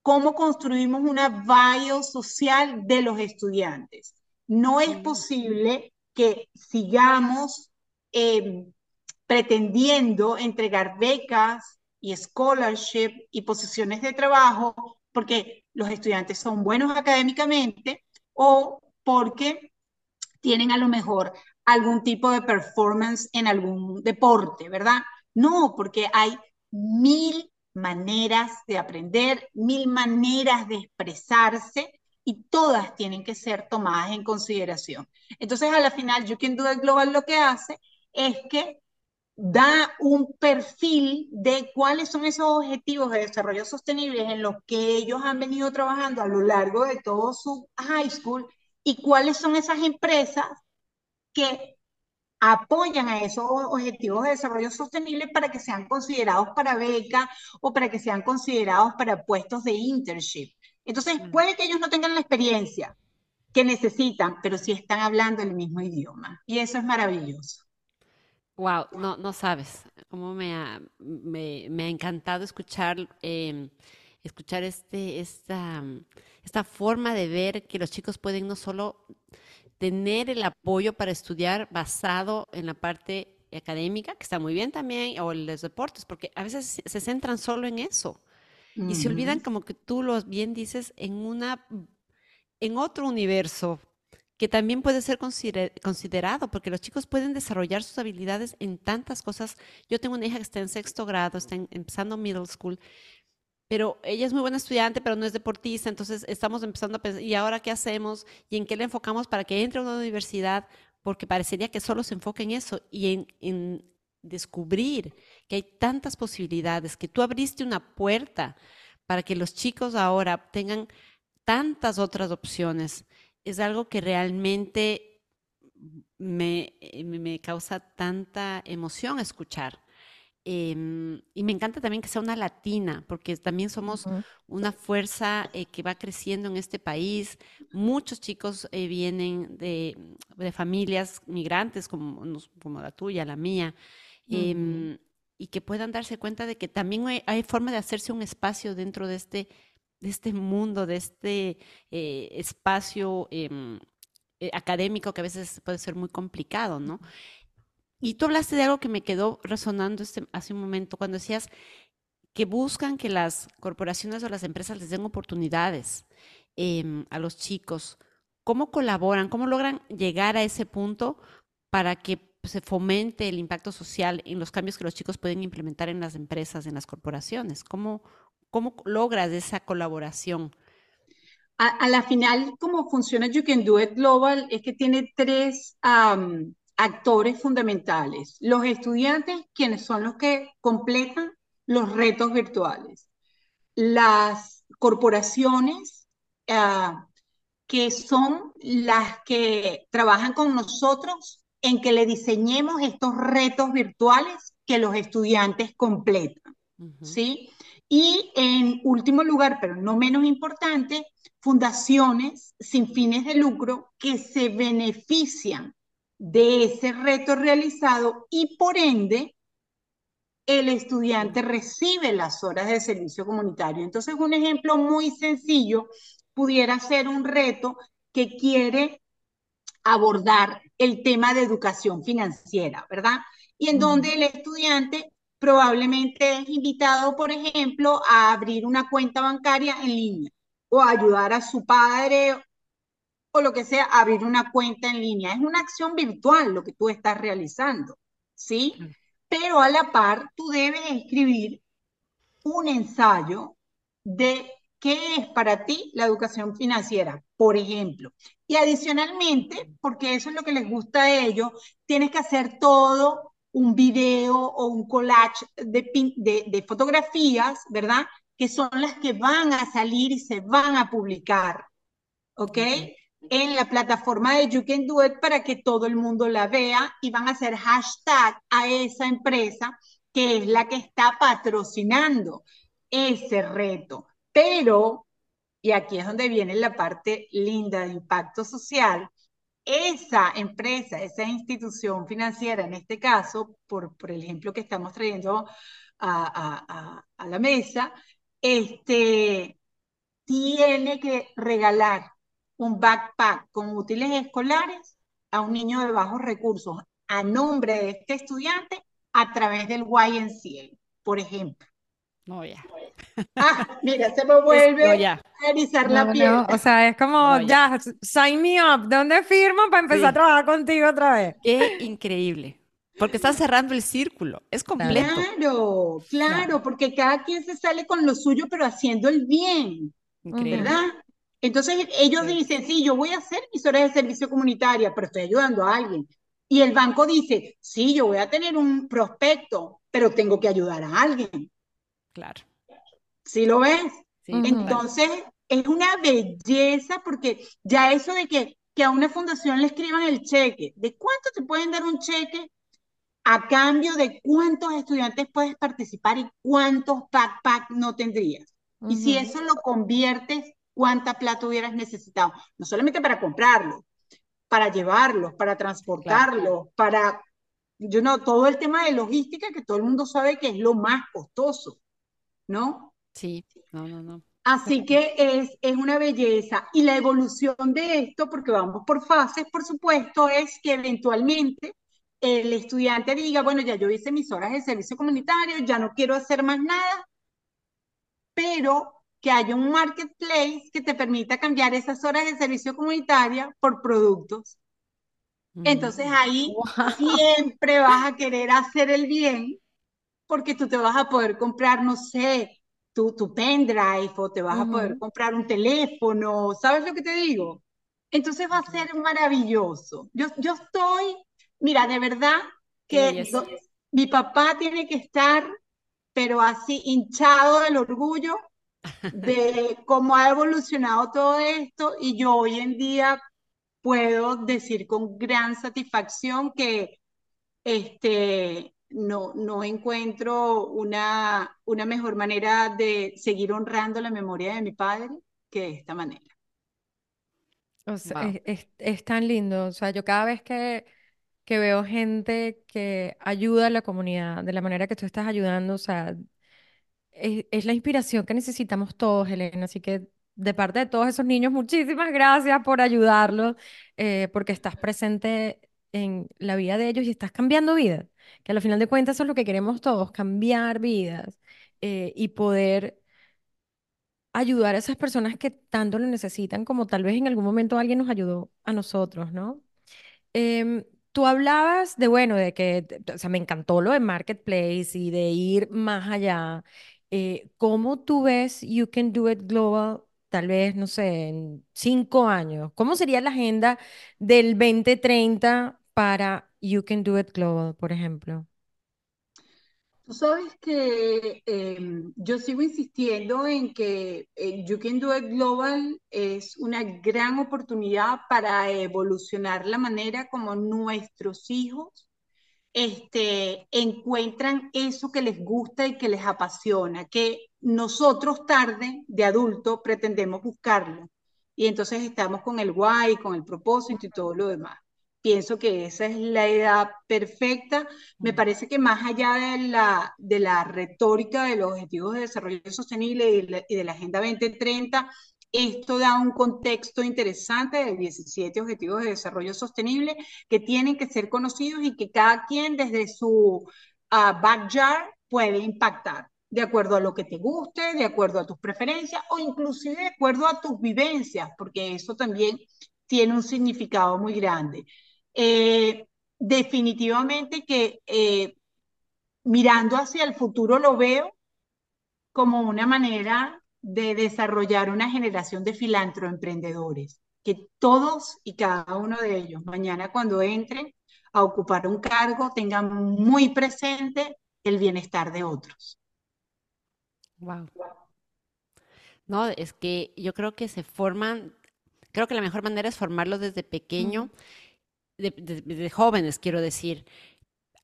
S3: cómo construimos una bio social de los estudiantes. No es posible que sigamos eh, pretendiendo entregar becas y scholarship y posiciones de trabajo porque los estudiantes son buenos académicamente o porque tienen a lo mejor algún tipo de performance en algún deporte, ¿verdad? No, porque hay mil maneras de aprender, mil maneras de expresarse y todas tienen que ser tomadas en consideración. Entonces, a la final, You Can Do Global lo que hace es que da un perfil de cuáles son esos objetivos de desarrollo sostenible en los que ellos han venido trabajando a lo largo de todo su high school y cuáles son esas empresas que apoyan a esos objetivos de desarrollo sostenible para que sean considerados para beca o para que sean considerados para puestos de internship. Entonces, mm. puede que ellos no tengan la experiencia que necesitan, pero sí están hablando el mismo idioma. Y eso es maravilloso.
S2: Wow, no, no sabes cómo me ha, me, ha encantado escuchar, em, escuchar este, esta, esta forma de ver que los chicos pueden no solo tener el apoyo para estudiar basado en la parte académica, que está muy bien también, o en los deportes, porque a veces se centran solo en eso. Y se olvidan como que tú lo bien dices en una en otro universo que también puede ser considerado, porque los chicos pueden desarrollar sus habilidades en tantas cosas. Yo tengo una hija que está en sexto grado, está empezando middle school, pero ella es muy buena estudiante, pero no es deportista, entonces estamos empezando a pensar, ¿y ahora qué hacemos? ¿Y en qué le enfocamos para que entre a una universidad? Porque parecería que solo se enfoque en eso y en, en descubrir que hay tantas posibilidades, que tú abriste una puerta para que los chicos ahora tengan tantas otras opciones, es algo que realmente me, me causa tanta emoción escuchar. Em, y me encanta también que sea una latina, porque también somos una fuerza eh, que va creciendo en este país. Muchos chicos eh, vienen de, de, familias migrantes como, como la tuya, la mía, Em, y que puedan darse cuenta de que también hay, forma de hacerse un espacio dentro de este, de este mundo, de este eh, espacio em, eh, académico que a veces puede ser muy complicado, ¿no? Y tú hablaste de algo que me quedó resonando este, hace un momento, cuando decías que buscan que las corporaciones o las empresas les den oportunidades em, a los chicos. ¿Cómo colaboran? ¿Cómo logran llegar a ese punto para que se fomente el impacto social en los cambios que los chicos pueden implementar en las empresas, en las corporaciones? ¿Cómo, cómo logras esa colaboración?
S3: A, la final, cómo funciona You Can Do It Global es que tiene tres actores fundamentales. Los estudiantes, quienes son los que completan los retos virtuales. Las corporaciones, ah, que son las que trabajan con nosotros en que le diseñemos estos retos virtuales que los estudiantes completan, ¿sí? Y en último lugar, pero no menos importante, fundaciones sin fines de lucro que se benefician de ese reto realizado y por ende el estudiante recibe las horas de servicio comunitario. Entonces, un ejemplo muy sencillo pudiera ser un reto que quiere abordar el tema de educación financiera, ¿verdad? Y en donde el estudiante probablemente es invitado, por ejemplo, a abrir una cuenta bancaria en línea o a ayudar a su padre o lo que sea, a abrir una cuenta en línea. Es una acción virtual lo que tú estás realizando, ¿sí? Pero a la par, tú debes escribir un ensayo de qué es para ti la educación financiera, por ejemplo. Y adicionalmente, porque eso es lo que les gusta a ellos, tienes que hacer todo un video o un collage de, de, fotografías, ¿verdad? Que son las que van a salir y se van a publicar, ¿ok? En la plataforma de You Can Do It para que todo el mundo la vea y van a hacer hashtag a esa empresa que es la que está patrocinando ese reto. Pero, y aquí es donde viene la parte linda de impacto social, esa empresa, esa institución financiera, en este caso, por, por el ejemplo que estamos trayendo a, a, la mesa, este, tiene que regalar un backpack con útiles escolares a un niño de bajos recursos a nombre de este estudiante a través del YNCA, por ejemplo.
S2: No, ya.
S3: Ah, mira, se me vuelve a erizar la piel.
S1: o sea, es como, ya. sign me up. ¿Dónde firmo para empezar a trabajar contigo otra vez?
S2: Qué increíble. Porque estás cerrando el círculo. Es completo.
S3: Claro, claro, porque cada quien se sale con lo suyo, pero haciendo el bien. Increíble. ¿Verdad? Entonces ellos dicen, sí, yo voy a hacer mis horas de servicio comunitaria, pero estoy ayudando a alguien. Y el banco dice, sí, yo voy a tener un prospecto, pero tengo que ayudar a alguien.
S2: Claro.
S3: ¿Sí lo ves? Entonces, es una belleza porque ya eso de que, que a una fundación le escriban el cheque, ¿de cuánto te pueden dar un cheque? A cambio de cuántos estudiantes puedes participar y cuántos backpack no tendrías. Y si eso lo conviertes, ¿cuánta plata hubieras necesitado? No solamente para comprarlo, para llevarlos, para transportarlos, para, yo no, todo el tema de logística que todo el mundo sabe que es lo más costoso, ¿no?
S2: Sí, no, no, no.
S3: Así que es, es una belleza. Y la evolución de esto, porque vamos por fases, por supuesto, es que eventualmente el estudiante diga, bueno, ya yo hice mis horas de servicio comunitario, ya no quiero hacer más nada, pero que haya un marketplace que te permita cambiar esas horas de servicio comunitaria por productos. Entonces mm. ahí siempre vas a querer hacer el bien porque tú te vas a poder comprar, no sé, tu, tu pendrive o te vas a poder comprar un teléfono, ¿sabes lo que te digo? Entonces va a ser maravilloso. Yo, yo estoy, mira, de verdad que mi papá tiene que estar, pero así hinchado del orgullo de cómo ha evolucionado todo esto y yo hoy en día puedo decir con gran satisfacción que este, no, no encuentro una, una mejor manera de seguir honrando la memoria de mi padre que de esta manera.
S1: es, tan lindo. O sea, yo cada vez que, que veo gente que ayuda a la comunidad de la manera que tú estás ayudando, o sea, es, es la inspiración que necesitamos todos, Elena. Así que de parte de todos esos niños, muchísimas gracias por ayudarlos, eh, porque estás presente en la vida de ellos y estás cambiando vidas que al final de cuentas eso es lo que queremos todos, cambiar vidas eh, y poder ayudar a esas personas que tanto lo necesitan, como tal vez en algún momento alguien nos ayudó a nosotros, ¿no? Em, tú hablabas de, bueno, de que, o sea, me encantó lo de Marketplace y de ir más allá. Eh, ¿cómo tú ves You Can Do It Global, tal vez, no sé, en cinco años? ¿Cómo sería la agenda del 2030 para You Can Do It Global, por ejemplo?
S3: Tú sabes que em, yo sigo insistiendo en que eh, You Can Do It Global es una gran oportunidad para evolucionar la manera como nuestros hijos este, encuentran eso que les gusta y que les apasiona, que nosotros tarde, de adulto, pretendemos buscarlo. Y entonces estamos con el why, con el propósito y todo lo demás pienso que esa es la edad perfecta. Me parece que más allá de la, de la retórica de los objetivos de desarrollo sostenible y de la, Agenda 2030, esto da un contexto interesante de 17 objetivos de desarrollo sostenible que tienen que ser conocidos y que cada quien desde su uh, backyard puede impactar de acuerdo a lo que te guste, de acuerdo a tus preferencias o inclusive de acuerdo a tus vivencias, porque eso también tiene un significado muy grande. Eh, definitivamente que eh, mirando hacia el futuro lo veo como una manera de desarrollar una generación de filantro-emprendedores, que todos y cada uno de ellos mañana cuando entren a ocupar un cargo tengan muy presente el bienestar de otros.
S2: Wow. No, es que yo creo que se forman, creo que la mejor manera es formarlo desde pequeño, de, jóvenes, quiero decir,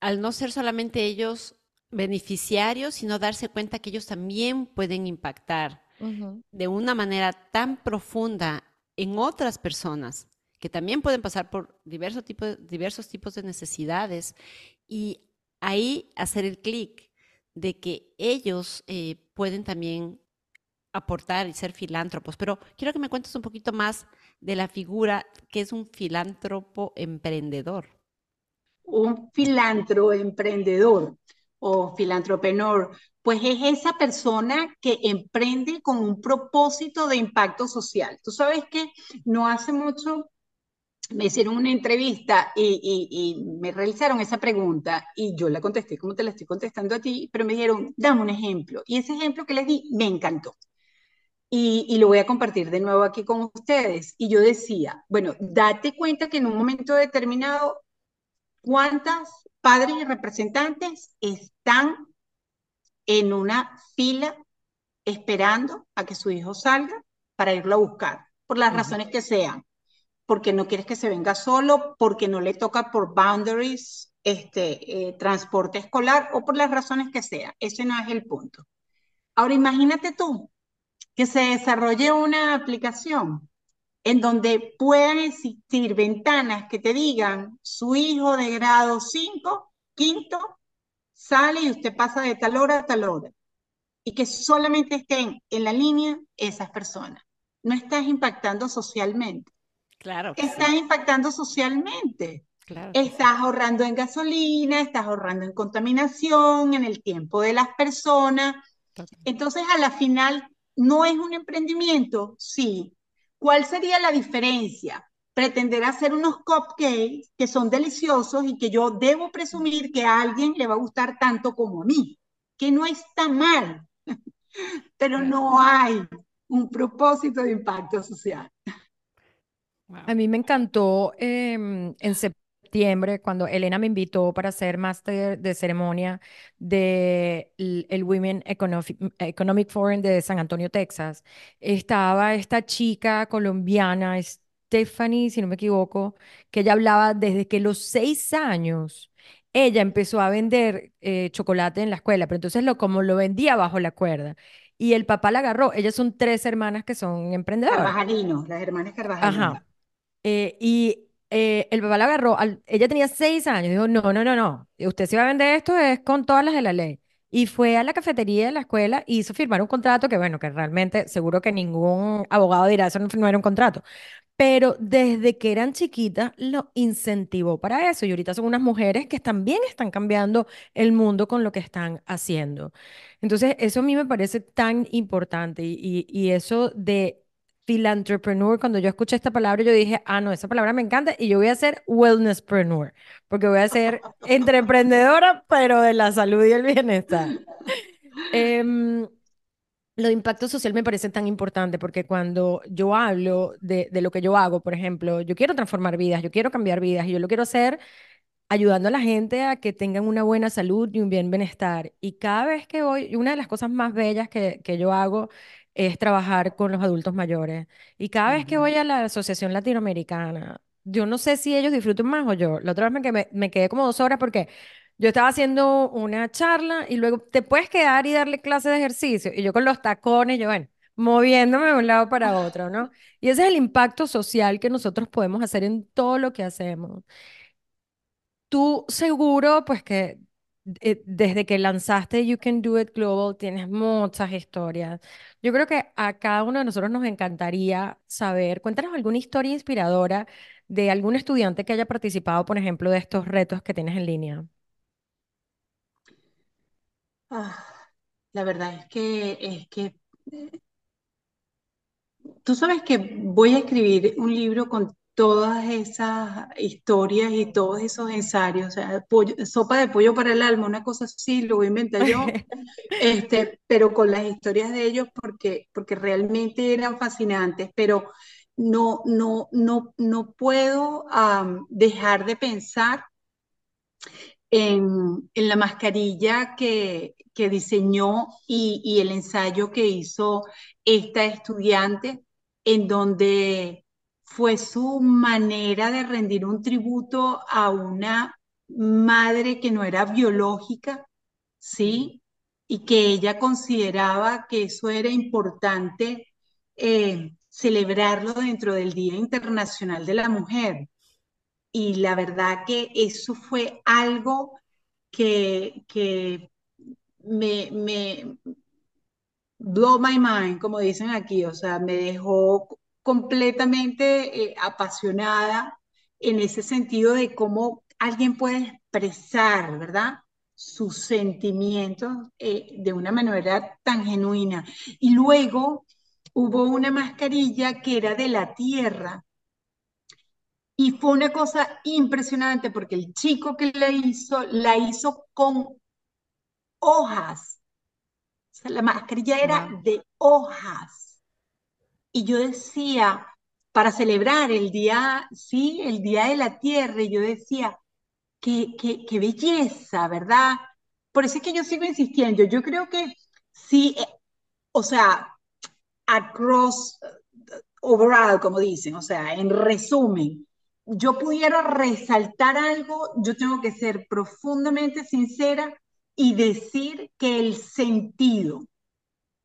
S2: al no ser solamente ellos beneficiarios, sino darse cuenta que ellos también pueden impactar de una manera tan profunda en otras personas que también pueden pasar por diversos tipos, diversos tipos de necesidades y ahí hacer el clic de que ellos eh, pueden también aportar y ser filántropos. Pero quiero que me cuentes un poquito más de la figura que es un filántropo emprendedor.
S3: Un filántropo emprendedor o filantropenor, pues es esa persona que emprende con un propósito de impacto social. Tú sabes que no hace mucho me hicieron una entrevista y, me realizaron esa pregunta y yo la contesté como te la estoy contestando a ti, pero me dijeron, dame un ejemplo. Y ese ejemplo que les di me encantó. Y, y, lo voy a compartir de nuevo aquí con ustedes. Y yo decía, bueno, date cuenta que en un momento determinado, ¿cuántas padres y representantes están en una fila esperando a que su hijo salga para irlo a buscar, por las razones que sean? porque no quieres que se venga solo, porque no le toca por boundaries, este, eh, transporte escolar o por las razones que sea. Ese no es el punto. Ahora imagínate tú que se desarrolle una aplicación en donde puedan existir ventanas que te digan su hijo de grado 5, quinto, sale y usted pasa de tal hora a tal hora. Y que solamente estén en la línea esas personas. No estás impactando socialmente.
S2: Claro.
S3: estás impactando socialmente. Estás ahorrando en gasolina, estás ahorrando en contaminación, en el tiempo de las personas. Entonces, a la final, ¿no es un emprendimiento? Sí. ¿Cuál sería la diferencia? Pretender hacer unos cupcakes que son deliciosos y que yo debo presumir que a alguien le va a gustar tanto como a mí, que no está mal, pero no hay un propósito de impacto social.
S1: A mí me encantó em, en septiembre cuando Elena me invitó para hacer máster de ceremonia del de el Women Economic, Forum de San Antonio, Texas. Estaba esta chica colombiana, Stephanie, si no me equivoco, que ella hablaba desde que los seis años ella empezó a vender eh, chocolate en la escuela, pero entonces lo, como lo vendía bajo la cuerda. Y el papá la agarró. Ellas son tres hermanas que son emprendedoras.
S3: Carvajalinos, las hermanas Carvajalinos.
S1: Ajá. Eh, y eh, el papá la agarró, ella tenía seis años, dijo, no, no, no, no, usted se va a vender esto es con todas las de la ley. Y fue a la cafetería de la escuela y hizo firmar un contrato que, bueno, que realmente seguro que ningún abogado dirá, eso no, no era un contrato. Pero desde que eran chiquitas lo incentivó para eso. Y ahorita son unas mujeres que también están cambiando el mundo con lo que están haciendo. Entonces, eso a mí me parece tan importante y, y eso de philanthropreneur, cuando yo escuché esta palabra, yo dije, ah, no, esa palabra me encanta y yo voy a ser wellnesspreneur, porque voy a ser entreprendedora, pero de la salud y el bienestar. Em, lo de impacto social me parece tan importante porque cuando yo hablo de, de, lo que yo hago, por ejemplo, yo quiero transformar vidas, yo quiero cambiar vidas y yo lo quiero hacer ayudando a la gente a que tengan una buena salud y un bien bienestar. Y cada vez que voy, una de las cosas más bellas que, que yo hago es trabajar con los adultos mayores. Y cada vez que voy a la Asociación Latinoamericana, yo no sé si ellos disfrutan más o yo. La otra vez me, me, quedé como dos horas porque yo estaba haciendo una charla y luego te puedes quedar y darle clases de ejercicio. Y yo con los tacones, yo, bueno, moviéndome de un lado para otro, ¿no? Y ese es el impacto social que nosotros podemos hacer en todo lo que hacemos. Tú seguro, pues que desde que lanzaste You Can Do It Global, tienes muchas historias. Yo creo que a cada uno de nosotros nos encantaría saber, cuéntanos alguna historia inspiradora de algún estudiante que haya participado, por ejemplo, de estos retos que tienes en línea.
S3: Ah, la verdad es que, es que eh, tú sabes que voy a escribir un libro con todas esas historias y todos esos ensayos, o sea, pollo- sopa de pollo para el alma, una cosa así, lo voy a inventar yo, este, pero con las historias de ellos porque, porque realmente eran fascinantes, pero no, no, no, no puedo dejar de pensar en, en la mascarilla que, que diseñó y, y el ensayo que hizo esta estudiante, en donde fue su manera de rendir un tributo a una madre que no era biológica, ¿sí? Y que ella consideraba que eso era importante eh, celebrarlo dentro del Día Internacional de la Mujer. Y la verdad que eso fue algo que, que me, me blow my mind, como dicen aquí, o sea, me dejó completamente eh, apasionada en ese sentido de cómo alguien puede expresar, ¿verdad? Sus sentimientos eh, de una manera tan genuina. Y luego hubo una mascarilla que era de la tierra y fue una cosa impresionante porque el chico que la hizo, la hizo con hojas. O sea, la mascarilla era de hojas. Y yo decía, para celebrar el día, sí, el Día de la Tierra, y yo decía, qué, qué, qué belleza, ¿verdad? Por eso es que yo sigo insistiendo. Yo creo que sí, eh, o sea, across overall, como dicen, o sea, en resumen, yo pudiera resaltar algo, yo tengo que ser profundamente sincera y decir que el sentido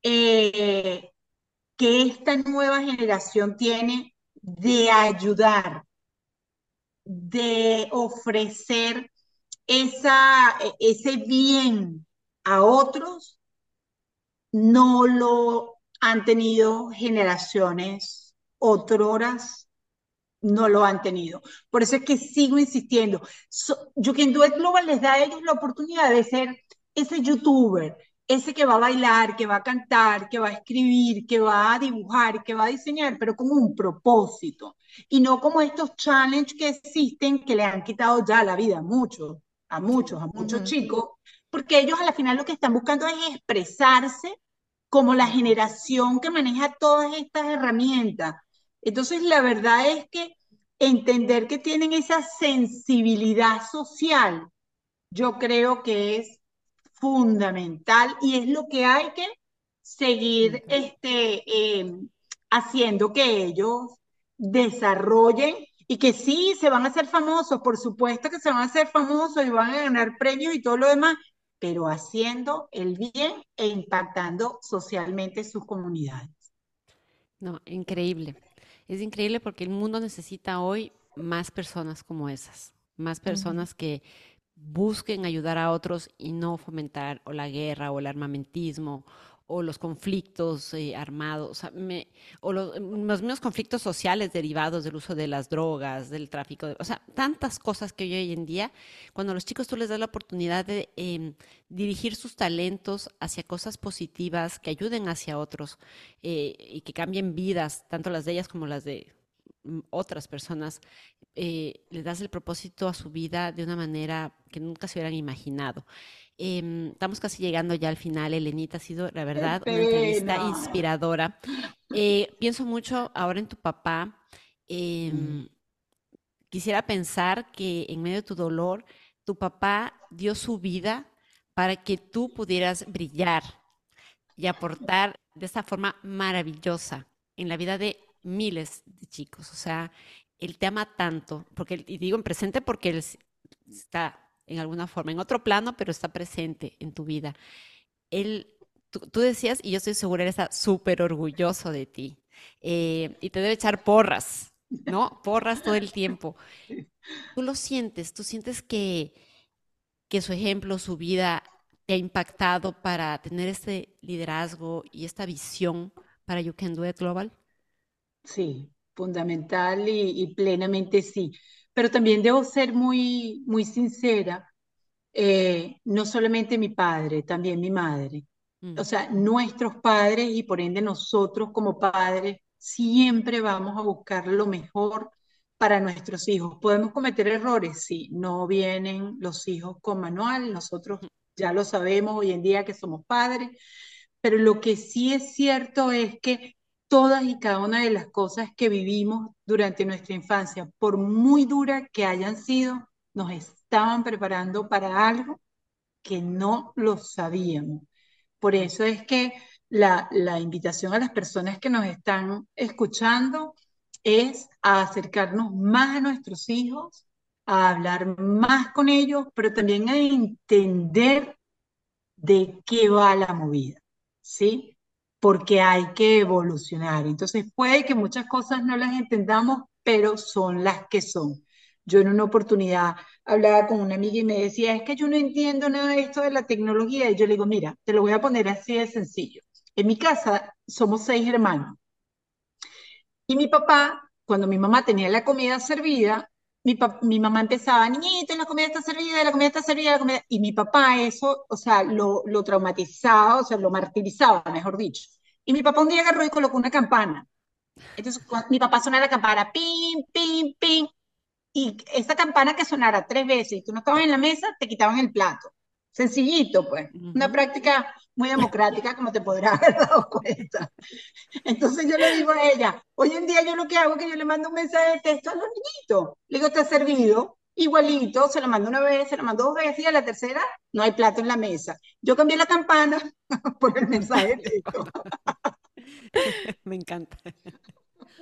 S3: eh, que esta nueva generación tiene de ayudar, de ofrecer esa, ese bien a otros, no lo han tenido generaciones otroras no lo han tenido. Por eso es que sigo insistiendo. So, You Can Do It Global les da a ellos la oportunidad de ser ese youtuber, ese que va a bailar, que va a cantar, que va a escribir, que va a dibujar, que va a diseñar, pero con un propósito. Y no como estos challenges que existen que le han quitado ya la vida a muchos, a muchos, a muchos
S1: Ujú.
S3: chicos, porque ellos a la final lo que están buscando es expresarse como la generación que maneja todas estas herramientas. Entonces, la verdad es que entender que tienen esa sensibilidad social, yo creo que es fundamental y es lo que hay que seguir este, eh, haciendo que ellos desarrollen y que sí se van a hacer famosos, por supuesto que se van a hacer famosos y van a ganar premios y todo lo demás, pero haciendo el bien e impactando socialmente sus comunidades.
S2: No, increíble. Es increíble porque el mundo necesita hoy más personas como esas, más personas que busquen ayudar a otros y no fomentar o la guerra o el armamentismo o los conflictos eh, armados, o, los, mismos conflictos sociales derivados del uso de las drogas, del tráfico, de- o sea, tantas cosas que hoy en día, cuando a los chicos tú les das la oportunidad de em, dirigir sus talentos hacia cosas positivas que ayuden hacia otros eh, y que cambien vidas, tanto las de ellas como las de otras personas, eh, les das el propósito a su vida de una manera que nunca se hubieran imaginado. Em, estamos casi llegando ya al final, Elenita, ha sido, la
S3: ¡Qué
S2: verdad, una entrevista inspiradora. Eh, pienso mucho ahora en tu papá.
S3: Mm.
S2: em, quisiera pensar que en medio de tu dolor, tu papá dio su vida para que tú pudieras brillar y aportar de esta forma maravillosa en la vida de miles de chicos. O sea, él te ama tanto, porque, y digo en presente porque él está en alguna forma, en otro plano, pero está presente en tu vida. Él, tú, tú decías, y yo estoy segura, él está súper orgulloso de ti. eh, y te debe echar porras, ¿no? Porras todo el tiempo. Tú lo sientes, tú sientes que, que su ejemplo, su vida te ha impactado para tener este liderazgo y esta visión para You Can Do It Global.
S3: Sí, fundamental y, y plenamente sí. Pero también debo ser muy, muy sincera. eh, no solamente mi padre, también mi madre.
S2: Mm,
S3: O sea, nuestros padres y por ende nosotros como padres siempre vamos a buscar lo mejor para nuestros hijos. ¿Podemos cometer errores? Sí, no vienen los hijos con manual, nosotros ya lo sabemos hoy en día que somos padres, pero lo que sí es cierto es que todas y cada una de las cosas que vivimos durante nuestra infancia, por muy duras que hayan sido, nos estaban preparando para algo que no lo sabíamos. Por eso es que la, la invitación a las personas que nos están escuchando es a acercarnos más a nuestros hijos, a hablar más con ellos, pero también a entender de qué va la movida, ¿sí? Porque hay que evolucionar. Entonces puede que muchas cosas no las entendamos, pero son las que son. Yo en una oportunidad hablaba con una amiga y me decía, es que yo no entiendo nada de esto de la tecnología. Y yo le digo, mira, te lo voy a poner así de sencillo. En mi casa somos seis hermanos. Y mi papá, cuando mi mamá tenía la comida servida, mi, mi mamá empezaba, niñito, la comida está servida, la comida está servida, la comida... Y mi papá eso, o sea, lo, lo traumatizaba, o sea, lo martirizaba, mejor dicho. Y mi papá un día agarró y colocó una campana. Entonces, mi papá sonaba la campana, pim, pim, pim, y esa campana que sonara tres veces y tú no estabas en la mesa, te quitaban el plato. Sencillito, pues. Una
S2: ujú.
S3: práctica muy democrática, como te podrás haber dado cuenta. Entonces yo le digo a ella, hoy en día yo lo que hago es que yo le mando un mensaje de texto a los niñitos. Le digo, ¿te ha servido? Igualito, se lo mando una vez, se lo mando dos veces y a la tercera no hay plato en la mesa. Yo cambié la campana por el mensaje de texto.
S2: Me encanta.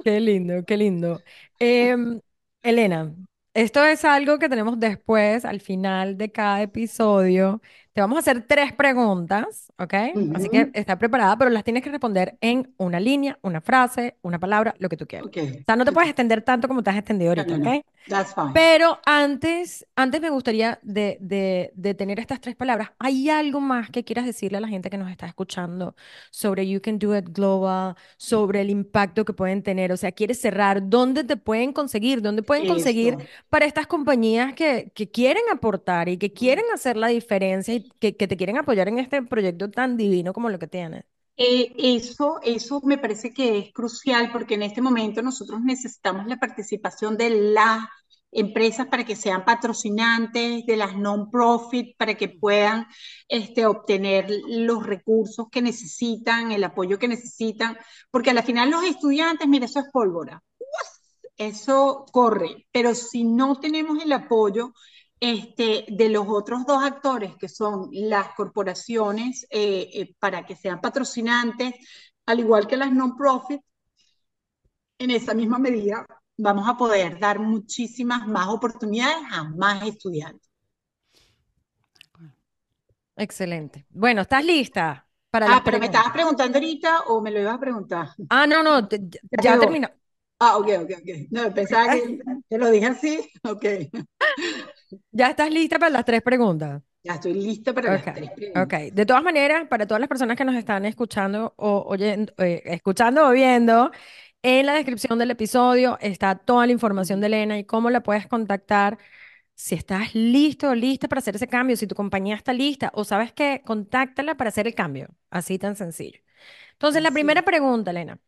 S1: Qué lindo, qué lindo. Em, Elena, esto es algo que tenemos después, al final de cada episodio. Te vamos a hacer tres preguntas, ¿ok? Así que está preparada, pero las tienes que responder en una línea, una frase, una palabra, lo que tú quieras.
S3: Ok,
S1: O sea, no te puedes extender tanto como te has extendido ahorita, ¿ok?
S3: That's fine.
S1: Pero antes, antes me gustaría de, de, de tener estas tres palabras. ¿Hay algo más que quieras decirle a la gente que nos está escuchando sobre You Can Do It Global, sobre el impacto que pueden tener? O sea, ¿quieres cerrar? ¿Dónde te pueden conseguir? ¿Dónde pueden conseguir para estas compañías que, que quieren aportar y que quieren hacer la diferencia y que, que te quieren apoyar en este proyecto tan divino como lo que tienes?
S3: Eh, eso, eso me parece que es crucial porque en este momento nosotros necesitamos la participación de las empresas para que sean patrocinantes, de las non-profit, para que puedan este, obtener los recursos que necesitan, el apoyo que necesitan, porque a la final los estudiantes, mira, eso es pólvora, eso corre, pero si no tenemos el apoyo este, de los otros dos actores, que son las corporaciones, eh, eh, para que sean patrocinantes, al igual que las non-profit, en esa misma medida vamos a poder dar muchísimas más oportunidades a más estudiantes.
S1: Excelente. Bueno, ¿estás lista para
S3: Ah, pero me estabas preguntando ahorita o me lo ibas a preguntar.
S1: Ah, no, no, te- ya
S3: Ya
S1: terminó.
S3: Ah, ok, ok, ok. No, pensaba que te lo dije así. Ok.
S1: ¿Ya estás lista para las tres preguntas?
S3: Ya estoy lista para las
S1: Ok,
S3: tres
S1: ok.
S3: preguntas.
S1: De todas maneras, para todas las personas que nos están escuchando o oyendo, eh, escuchando o viendo, en la descripción del episodio está toda la información de Elena y cómo la puedes contactar si estás listo o lista para hacer ese cambio, si tu compañía está lista o sabes qué, contáctala para hacer el cambio. Así tan sencillo. Entonces, la primera pregunta, Elena.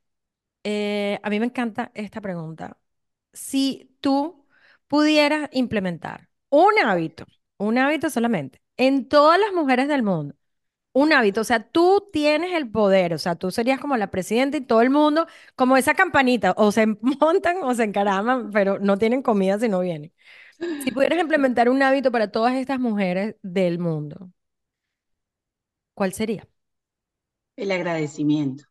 S1: eh, a mí me encanta esta pregunta. Si tú pudieras implementar un hábito, un hábito solamente, en todas las mujeres del mundo, un hábito, o sea, tú tienes el poder, o sea, tú serías como la presidenta y todo el mundo, como esa campanita, o se montan o se encaraman, pero no tienen comida si no vienen. Si pudieras implementar un hábito para todas estas mujeres del mundo, ¿cuál sería?
S3: El agradecimiento.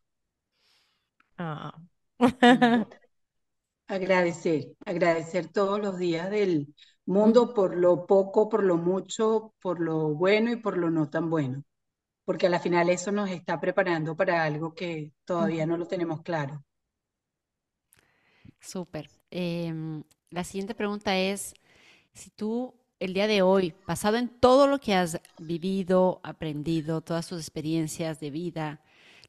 S1: Ah.
S3: Agradecer, agradecer todos los días del mundo por lo poco, por lo mucho, por lo bueno y por lo no tan bueno, porque a la final eso nos está preparando para algo que todavía no lo tenemos claro.
S2: Súper. Em, la siguiente pregunta es, si tú el día de hoy, basado en todo lo que has vivido, aprendido, todas tus experiencias de vida,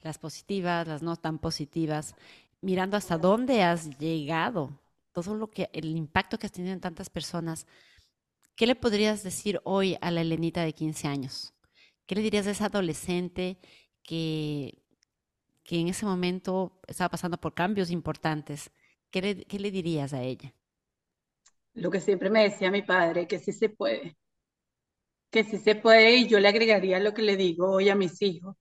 S2: las positivas, las no tan positivas, mirando hasta dónde has llegado, todo lo que, el impacto que has tenido en tantas personas, ¿qué le podrías decir hoy a la Elenita de 15 años? ¿Qué le dirías a esa adolescente que, que en ese momento estaba pasando por cambios importantes? ¿Qué le, qué le dirías a ella?
S3: Lo que siempre me decía mi padre, que sí se puede, que sí se puede y yo le agregaría lo que le digo hoy a mis hijos,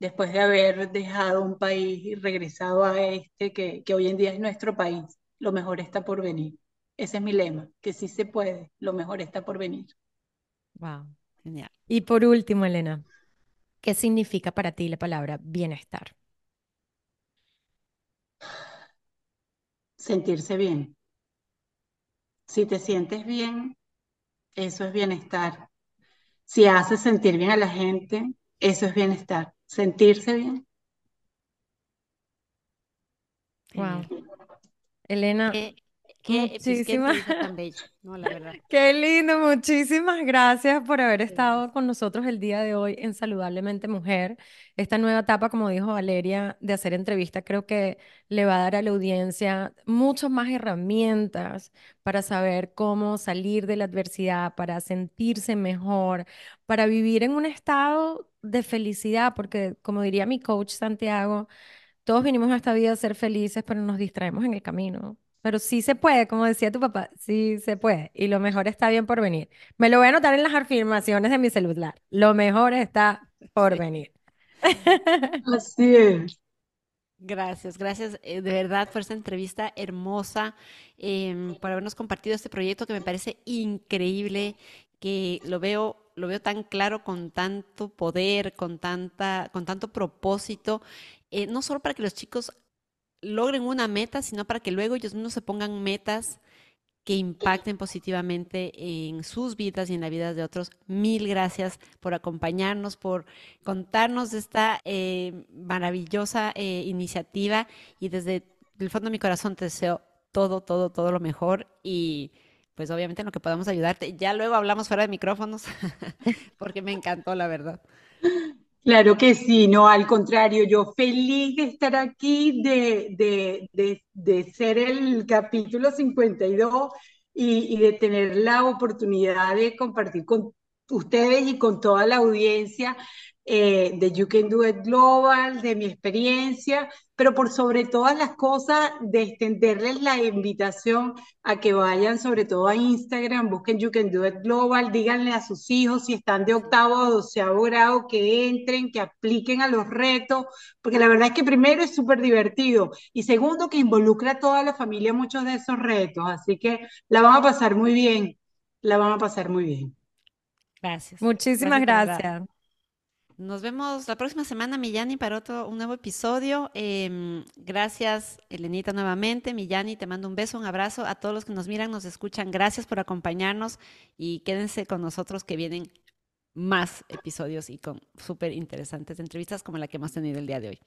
S3: después de haber dejado un país y regresado a este, que, que hoy en día es nuestro país, lo mejor está por venir. Ese es mi lema, que sí se puede, lo mejor está por venir.
S1: Wow, genial. Y por último, Elena, ¿qué significa para ti la palabra bienestar?
S3: Sentirse bien. Si te sientes bien, eso es bienestar. Si haces sentir bien a la gente, eso es bienestar. Sentirse bien.
S1: Wow. Elena,
S2: qué, qué
S1: muchísimas,
S2: entrevista tan ¿no? La verdad.
S1: qué lindo, muchísimas gracias por haber estado con nosotros el día de hoy en Saludablemente Mujer. Esta nueva etapa, como dijo Valeria, de hacer entrevistas, creo que le va a dar a la audiencia muchas más herramientas para saber cómo salir de la adversidad, para sentirse mejor, para vivir en un estado de felicidad, porque como diría mi coach Santiago, todos vinimos a esta vida a ser felices, pero nos distraemos en el camino. Pero sí se puede, como decía tu papá, sí se puede. Y lo mejor está bien por venir. Me lo voy a anotar en las afirmaciones de mi celular. Lo mejor está por
S2: Sí.
S1: venir.
S3: Así es.
S2: Gracias, gracias eh, de verdad por esta entrevista hermosa, em, por habernos compartido este proyecto que me parece increíble, que lo veo, lo veo tan claro, con tanto poder, con tanta, con tanto propósito, eh, no solo para que los chicos logren una meta, sino para que luego ellos mismos se pongan metas que impacten positivamente en sus vidas y en la vida de otros. Mil gracias por acompañarnos, por contarnos esta eh, maravillosa eh, iniciativa y desde el fondo de mi corazón te deseo todo, todo, todo lo mejor y pues obviamente en lo que podamos ayudarte. Ya luego hablamos fuera de micrófonos porque me encantó, la verdad.
S3: Claro que sí, no, al contrario, yo feliz de estar aquí, de, de, de, de ser el capítulo 52 y, y de tener la oportunidad de compartir con ustedes y con toda la audiencia eh, de You Can Do It Global, de mi experiencia, pero por sobre todas las cosas, de extenderles la invitación a que vayan sobre todo a Instagram, busquen You Can Do It Global, díganle a sus hijos si están de octavo o doceavo grado que entren, que apliquen a los retos, porque la verdad es que primero es súper divertido y segundo que involucra a toda la familia en muchos de esos retos, así que la van a pasar muy bien, la van a pasar muy bien.
S2: Gracias.
S1: Muchísimas gracias.
S2: Nos vemos la próxima semana, Millani, para otro un nuevo episodio. Em, gracias, Elenita, nuevamente. Millani, te mando un beso, un abrazo a todos los que nos miran, nos escuchan. Gracias por acompañarnos y quédense con nosotros que vienen más episodios y con súper interesantes entrevistas como la que hemos tenido el día de hoy.